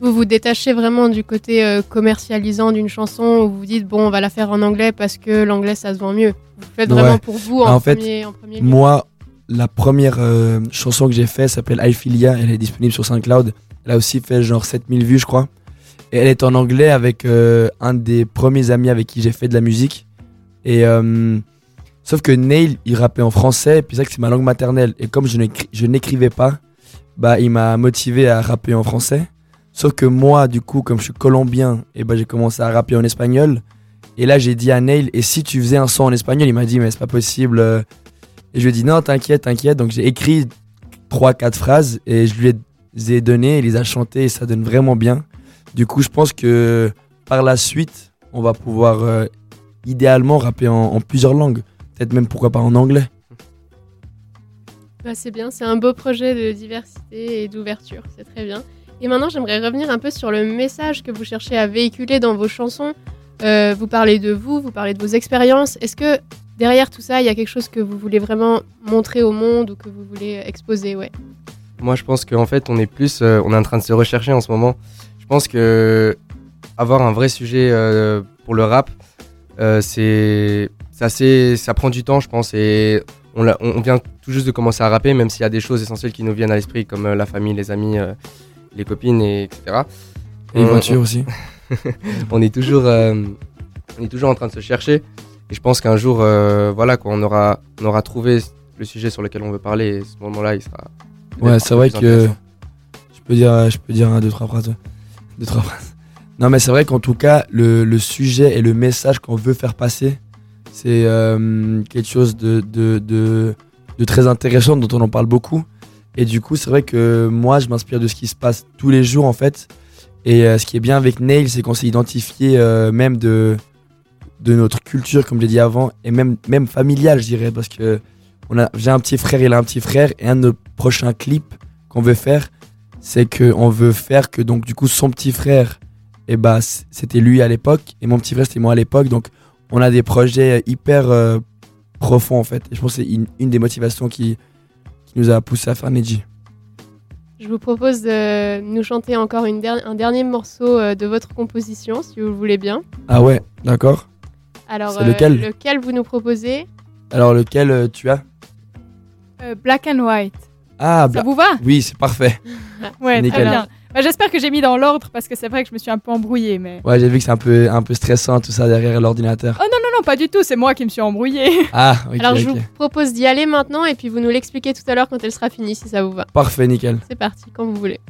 Vous vous détachez vraiment du côté euh, commercialisant d'une chanson où vous vous dites bon on va la faire en anglais parce que l'anglais ça se vend mieux. Vous faites Ouais. vraiment pour vous Bah, en, fait, premier, en premier lieu. moi, la première euh, chanson que j'ai faite s'appelle I Feel Ya, elle est disponible sur SoundCloud. Elle a aussi fait genre 7000 vues, je crois. Et elle est en anglais avec euh, un des premiers amis avec qui j'ai fait de la musique. Et euh, sauf que Neil, il rappait en français, puis c'est que c'est ma langue maternelle. Et comme je n'écri- je n'écrivais pas, bah il m'a motivé à rapper en français. Sauf que moi, du coup, comme je suis colombien, et bah j'ai commencé à rapper en espagnol. Et là, j'ai dit à Neil, et si tu faisais un son en espagnol, il m'a dit, mais c'est pas possible. euh. Et je lui ai dit, non, t'inquiète, t'inquiète. Donc j'ai écrit 3-4 phrases et je lui ai- les ai données, il les a chantées et ça donne vraiment bien. Du coup, je pense que par la suite, on va pouvoir euh, idéalement rapper en, en plusieurs langues. Peut-être même pourquoi pas en anglais. Bah, c'est bien, c'est un beau projet de diversité et d'ouverture, c'est très bien. Et maintenant, j'aimerais revenir un peu sur le message que vous cherchez à véhiculer dans vos chansons. Euh, vous parlez de vous, vous parlez de vos expériences. Est-ce que derrière tout ça, il y a quelque chose que vous voulez vraiment montrer au monde ou que vous voulez exposer ouais? Moi, je pense qu'en fait, on est plus, euh, on est en train de se rechercher en ce moment. Je pense que avoir un vrai sujet euh, pour le rap, euh, c'est, assez, ça prend du temps, je pense, et on, vient tout juste de commencer à rapper, même s'il y a des choses essentielles qui nous viennent à l'esprit, comme euh, la famille, les amis, euh, les copines, et, etc. Et les voitures aussi. on est toujours, euh, on est toujours en train de se chercher, et je pense qu'un jour, voilà, quoi, on aura, on aura trouvé le sujet sur lequel on veut parler, et ce moment-là, il sera. Ouais, c'est vrai que je peux dire, je peux dire un, deux, trois phrases. Deux, trois phrases. Non, mais c'est vrai qu'en tout cas, le, le sujet et le message qu'on veut faire passer, c'est euh, quelque chose de, de, de, très intéressant dont on en parle beaucoup. Et du coup, c'est vrai que moi, je m'inspire de ce qui se passe tous les jours en fait. Et euh, ce qui est bien avec Nail, c'est qu'on s'est identifié euh, même de, de notre culture, comme j'ai dit avant, et même, même familiale, je dirais, parce que j'ai un petit frère, il a un petit frère, et un de nos prochains clips qu'on veut faire, c'est qu'on veut faire que donc du coup son petit frère, et bah c'était lui à l'époque, et mon petit frère c'était moi à l'époque, donc on a des projets hyper euh, profonds en fait. Et je pense que c'est une, une des motivations qui, qui nous a poussé à faire Neji. Je vous propose de nous chanter encore une der- un dernier morceau euh, de votre composition, si vous le voulez bien. Ah ouais, d'accord. Alors, C'est lequel? lequel vous nous proposez? Alors lequel euh, tu as? Euh, black and white. Ah, Ça vous va? Oui, c'est parfait. Ouais, très Nickel. bien. Bah, J'espère que j'ai mis dans l'ordre parce que c'est vrai que je me suis un peu embrouillée. Mais... Ouais, j'ai vu que c'est un peu, un peu stressant tout ça derrière l'ordinateur. Oh non, non, non, pas du tout. C'est moi qui me suis embrouillée. Ah, ok, Alors, je ok. vous propose d'y aller maintenant et puis vous nous l'expliquez tout à l'heure quand elle sera finie, si ça vous va. Parfait, nickel. C'est parti, quand vous voulez.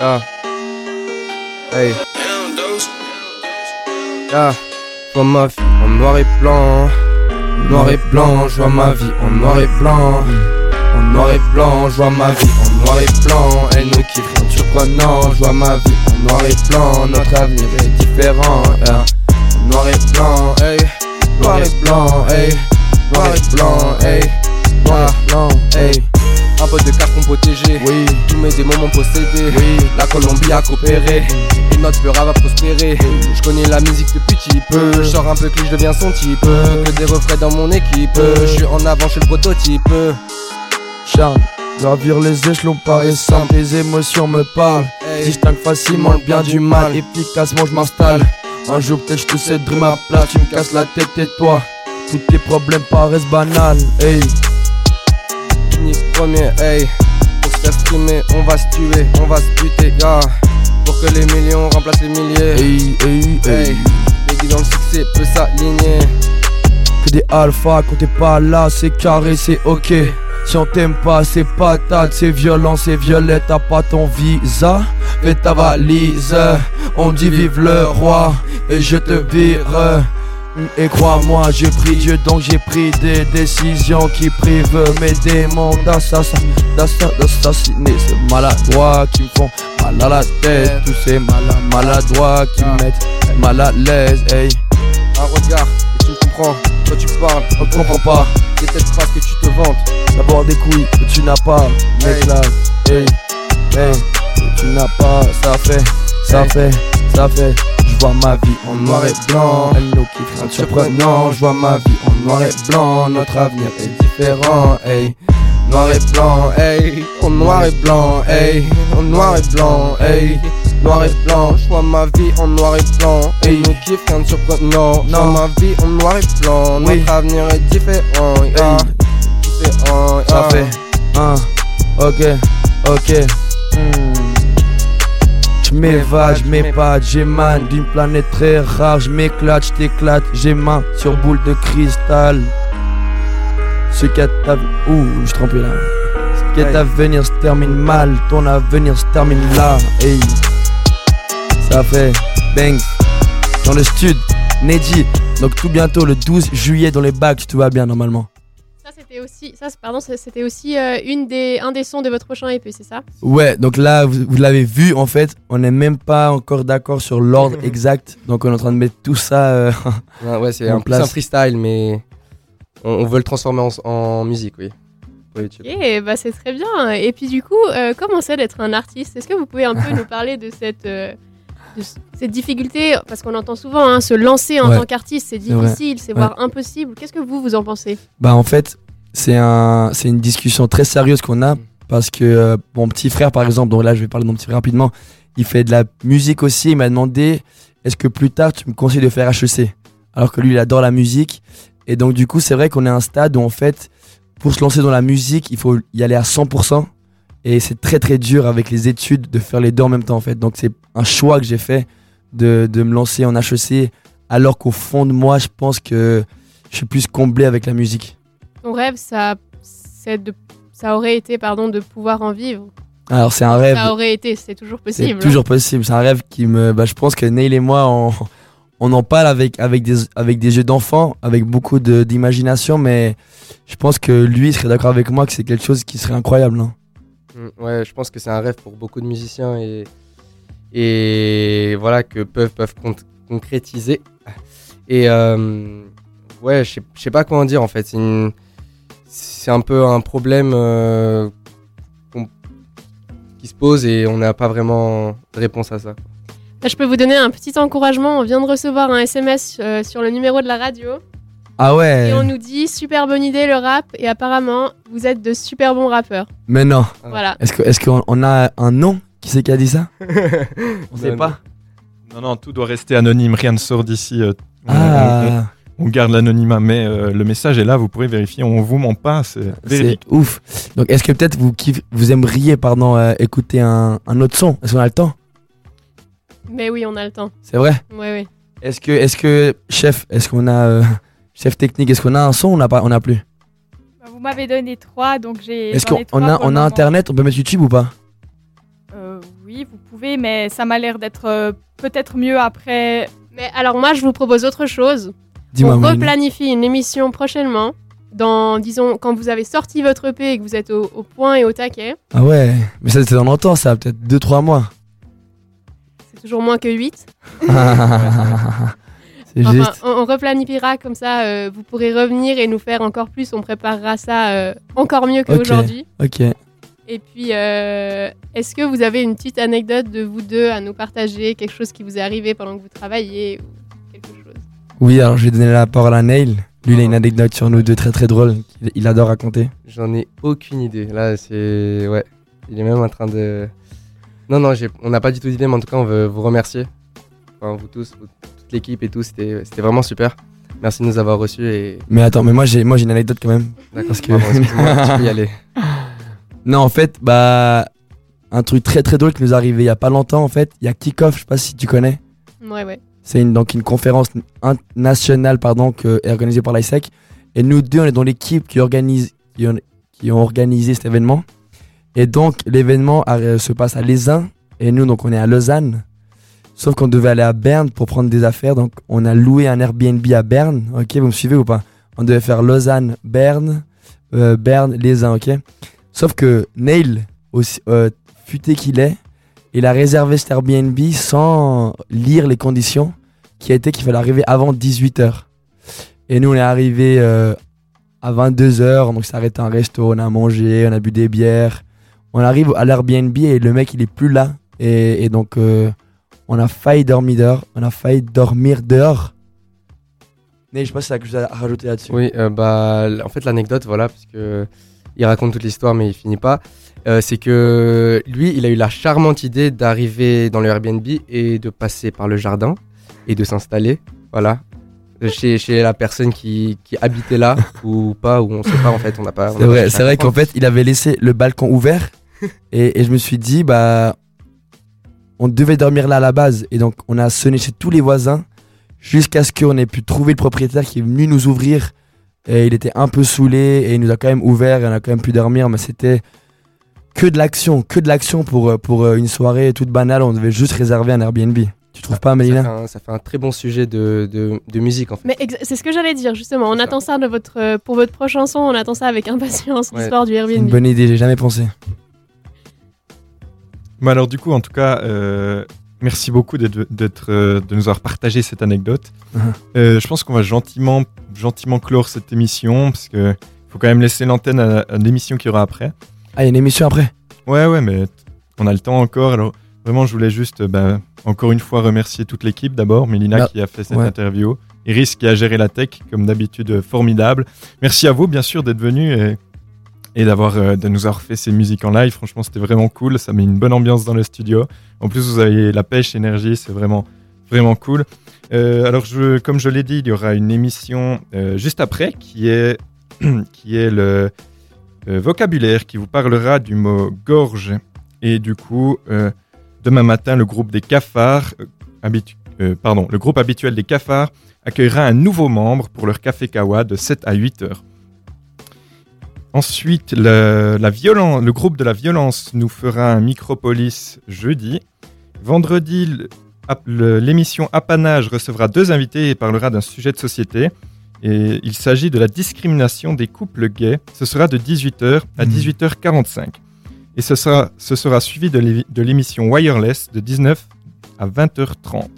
Ah. Hey. Ah. Je vois ma vie en noir et blanc. Noir et blanc, je vois ma vie en noir et blanc. En noir et blanc, je vois ma vie en noir et blanc. Elle nous kiffe, rien de surprenant. Je vois ma vie en noir et blanc. Notre avenir est différent. En noir et blanc, hey. Noir et blanc, hey. Noir et blanc, hey. Noir et blanc, hey. Un peu de carton protégé. Oui. Tous mes démons m'ont possédé. Oui. La Colombie a coopéré. Et notre peur va prospérer. Je connais la musique depuis petit peu. Je sors un peu que je deviens son type. Que des refrains dans mon équipe. Je suis en avant, je suis le prototype. Charme, gravir les échelons paraît simple, les émotions me parlent. Distingue facilement le bien du mal, efficacement je m'installe. Un jour peut-être je te céderai ma place, tu me casses la tête et toi. Tous tes problèmes paraissent banals, hey. Ni premier, hey. Pour se faire streamer, on va se tuer, on va se buter, yeah. Pour que les millions remplacent les milliers. Hey, hey, hey. Les qui dans le succès peut s'aligner. Que des alphas, quand t'es pas là, c'est carré, c'est ok. Si on t'aime pas, c'est patate, c'est violent, c'est violet, t'as pas ton visa. Fais ta valise, on dit vive le roi, et je te vire. Et crois-moi, j'ai pris Dieu, donc j'ai pris des décisions qui privent mes démons d'assassin, d'assa- d'assassiner ces maladroits qui me font mal à la tête. Tous ces maladroits qui me mettent mal à l'aise, hey. Un regard, tu me comprends. Quand tu parles, on te comprend pas. C'est peut-être pas ce que tu te vantes. D'abord des couilles que tu n'as pas, mec là, hey, hey, que tu n'as pas, ça fait, ça fait, ça fait. Je vois ma vie en noir et blanc, elle nous kiffe, de surprenant. Je vois ma vie en noir et blanc, notre avenir est différent, hey. Noir et blanc, hey, en noir et blanc, hey, en noir et blanc, hey, noir et blanc. Je vois ma vie en noir et blanc. Et nous kiffe rien de surprenant. Je vois ma vie en noir et blanc. Oui. Notre avenir est différent. yeah. Différent, Ça yeah. fait un, ok, ok. Hmm. Je m'évade, je m'épate, j'émane d'une planète très rare, je m'éclate, je t'éclate, j'ai main sur boule de cristal. Ce qu'à ta... Ouh, je là. Ce qu'est avenir se termine mal, ton avenir se termine là. Hey. Ça fait bang. Dans le stud, Neddy. Donc tout bientôt le 12 juillet dans les bacs, tout va bien normalement. Ça, c'était aussi, ça, pardon, c'était aussi euh, une des, un des sons de votre prochain EP, c'est ça? Ouais, donc là, vous, vous l'avez vu, en fait, on n'est même pas encore d'accord sur l'ordre exact. Donc on est en train de mettre tout ça euh, Ouais, ouais, c'est un, plus un freestyle, mais on, on veut le transformer en, en musique, oui. Pour YouTube. Ok, bah c'est très bien. Et puis du coup, euh, comment c'est d'être un artiste? Est-ce que vous pouvez un peu nous parler de cette, euh, de cette difficulté Parce qu'on entend souvent hein, se lancer en Ouais. tant qu'artiste, c'est difficile, c'est Ouais. voire impossible. Qu'est-ce que vous, vous en pensez? Bah en fait, c'est un, c'est une discussion très sérieuse qu'on a parce que euh, mon petit frère par exemple, donc là je vais parler de mon petit frère rapidement, il fait de la musique aussi, il m'a demandé est-ce que plus tard tu me conseilles de faire HEC Alors que lui il adore la musique et donc du coup c'est vrai qu'on est à un stade où en fait pour se lancer dans la musique il faut y aller à 100% et c'est très très dur avec les études de faire les deux en même temps en fait. Donc c'est un choix que j'ai fait de, de me lancer en HEC alors qu'au fond de moi je pense que je suis plus comblé avec la musique. Ton rêve, ça, c'est de, ça aurait été, pardon, de pouvoir en vivre. Alors c'est un rêve. Ça aurait été, c'est toujours C'est possible. hein. toujours possible. C'est un rêve qui me. Bah, je pense que Neil et moi, on, on en parle avec, avec, des, avec des jeux d'enfants, avec beaucoup d'imagination, mais je pense que lui serait d'accord avec moi que c'est quelque chose qui serait incroyable. hein. Mm, Ouais, je pense que c'est un rêve pour beaucoup de musiciens et, et voilà que peuvent, peuvent con- concrétiser. Et euh, ouais, je sais- pas comment dire en fait. C'est un peu un problème euh, qui se pose et on n'a pas vraiment de réponse à ça. Je peux vous donner un petit encouragement. On vient de recevoir un SMS euh, sur le numéro de la radio. Ah ouais Et on nous dit super bonne idée le rap et apparemment vous êtes de super bons rappeurs. Mais non. Voilà. Est-ce que- est-ce qu'on on a un nom? Qui c'est qui a dit ça? On sait pas. Non, non, tout doit rester anonyme, rien ne sort d'ici. euh, on- Ah. on, on garde l'anonymat, mais euh, le message est là, vous pourrez vérifier, on vous ment pas, c'est véridique. ouf. Donc est-ce que peut-être vous, vous aimeriez pardon, euh, écouter un, un autre son? Est-ce qu'on a le temps? Mais oui, on a le temps. C'est vrai? Oui, oui. Est-ce que, est-ce que, chef, est-ce qu'on a, euh, chef technique, est-ce qu'on a un son ou on n'a pas, on n'a plus? Bah, Vous m'avez donné trois, donc j'ai. Est-ce qu'on on a, on a internet, on peut mettre YouTube ou pas? Euh, Oui, vous pouvez, mais ça m'a l'air d'être euh, peut-être mieux après. Mais alors moi, je vous propose autre chose. Dis-moi, On replanifie une émission prochainement. Dans, disons, quand vous avez sorti votre EP et que vous êtes au, au point et au taquet, Ah ouais, mais ça c'était dans longtemps, ça, peut-être 2-3 mois. c'est toujours moins que 8. Enfin, juste. on, on replanifiera comme ça, euh, vous pourrez revenir et nous faire encore plus. On préparera ça euh, encore mieux qu'aujourd'hui. Ok. Et puis, euh, est-ce que vous avez une petite anecdote de vous deux à nous partager? Quelque chose qui vous est arrivé pendant que vous travaillez ou quelque chose? Oui, alors je vais donner la parole à Neil. Lui, il a une anecdote sur nous deux très très drôle. qu'il- Il adore raconter. J'en ai aucune idée. Là, c'est. Ouais. Il est même en train de. Non, non, on n'a pas du tout d'idée, mais en tout cas, on veut vous remercier. Enfin, vous tous, vous- toute l'équipe et tout. C'était c'était vraiment super. Merci de nous avoir reçus et. Mais attends, mais moi j'ai moi j'ai une anecdote quand même. D'accord, que pardon, tu peux y aller. Non, en fait, bah un truc très très drôle qui nous est arrivé il y a pas longtemps en fait. Il y a Kickoff, je sais pas si tu connais. Ouais, ouais. C'est une, donc une conférence nationale pardon, que, est organisée par l'ISEC. Et nous deux, on est dans l'équipe qui, organise, qui, ont, qui ont organisé cet événement. Et donc, l'événement euh, se passe à Lézin. Et nous, donc, on est à Lausanne. Sauf qu'on devait aller à Berne pour prendre des affaires. Donc, on a loué un Airbnb à Berne. Ok, vous me suivez ou pas? On devait faire Lausanne, Berne, euh, Berne, Lézin, ok? Sauf que Neil, euh, futé qu'il est, il a réservé cet Airbnb sans lire les conditions qui a qu'il fallait arriver avant 18h. Et nous, on est arrivé euh, à 22h, donc c'est arrêté un resto, on a mangé, on a bu des bières. On arrive à l'Airbnb et le mec, il est plus là. Et, donc, on a failli dormir dehors. On a failli dormir dehors. Mais je sais pas si ça a quelque chose à rajouter là-dessus. Oui, euh, bah, en fait, l'anecdote, voilà, parce que il raconte toute l'histoire, mais il finit pas. Euh, c'est que lui, il a eu la charmante idée d'arriver dans le Airbnb et de passer par le jardin et de s'installer, voilà, chez, chez la personne qui, qui habitait là ou pas, ou on sait pas en fait, on n'a pas. C'est vrai, c'est vrai qu'en fait, il avait laissé le balcon ouvert et, et je me suis dit, bah, on devait dormir là à la base et donc on a sonné chez tous les voisins jusqu'à ce qu'on ait pu trouver le propriétaire qui est venu nous ouvrir et il était un peu saoulé et il nous a quand même ouvert et on a quand même pu dormir, mais c'était que de l'action, que de l'action pour, euh, pour euh, une soirée toute banale, on devait juste réserver un Airbnb. Tu trouves pas, Mélina un, ça fait un très bon sujet de, de, de musique en fait. Mais c'est ce que j'allais dire justement. On attend ça de votre, euh, pour votre prochaine chanson. On attend ça avec impatience. Ouais. L'histoire du C'est Airbnb. une bonne idée, j'ai jamais pensé. Mais alors du coup, en tout cas, euh, merci beaucoup d'être, euh, de nous avoir partagé cette anecdote. Mhm. Euh, je pense qu'on va gentiment, gentiment clore cette émission parce que faut quand même laisser l'antenne à, à l'émission qu'il y aura après. Ah, il y a une émission après? Ouais, ouais, mais on a le temps encore. Alors vraiment, je voulais juste, bah, encore une fois, remercier toute l'équipe d'abord, Mélina Bah, qui a fait cette ouais. interview, Iris qui a géré la tech comme d'habitude, formidable. Merci à vous, bien sûr, d'être venus et, et d'avoir, euh, de nous avoir fait ces musiques en live. Franchement, c'était vraiment cool. Ça met une bonne ambiance dans le studio. En plus, vous avez la pêche, énergie, c'est vraiment, vraiment cool. Euh, alors, comme je l'ai dit, il y aura une émission euh, juste après qui est, qui est le vocabulaire qui vous parlera du mot gorge. Et du coup, demain matin, le groupe des cafards, habitu- pardon, le groupe habituel des cafards accueillera un nouveau membre pour leur café kawa de 7 à 8 heures. Ensuite, le, la violen- le groupe de la violence nous fera un Micropolis jeudi. Vendredi, l'émission Apanage recevra deux invités et parlera d'un sujet de société. Et il s'agit de la discrimination des couples gays. Ce sera de 18h à 18h45. Et ce sera, ce sera suivi de l'é- de l'émission Wireless de 19 à 20h30.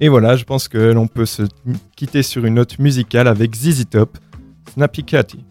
Et voilà, je pense que l'on peut se quitter sur une note musicale avec ZZ Top, Snappy Catty.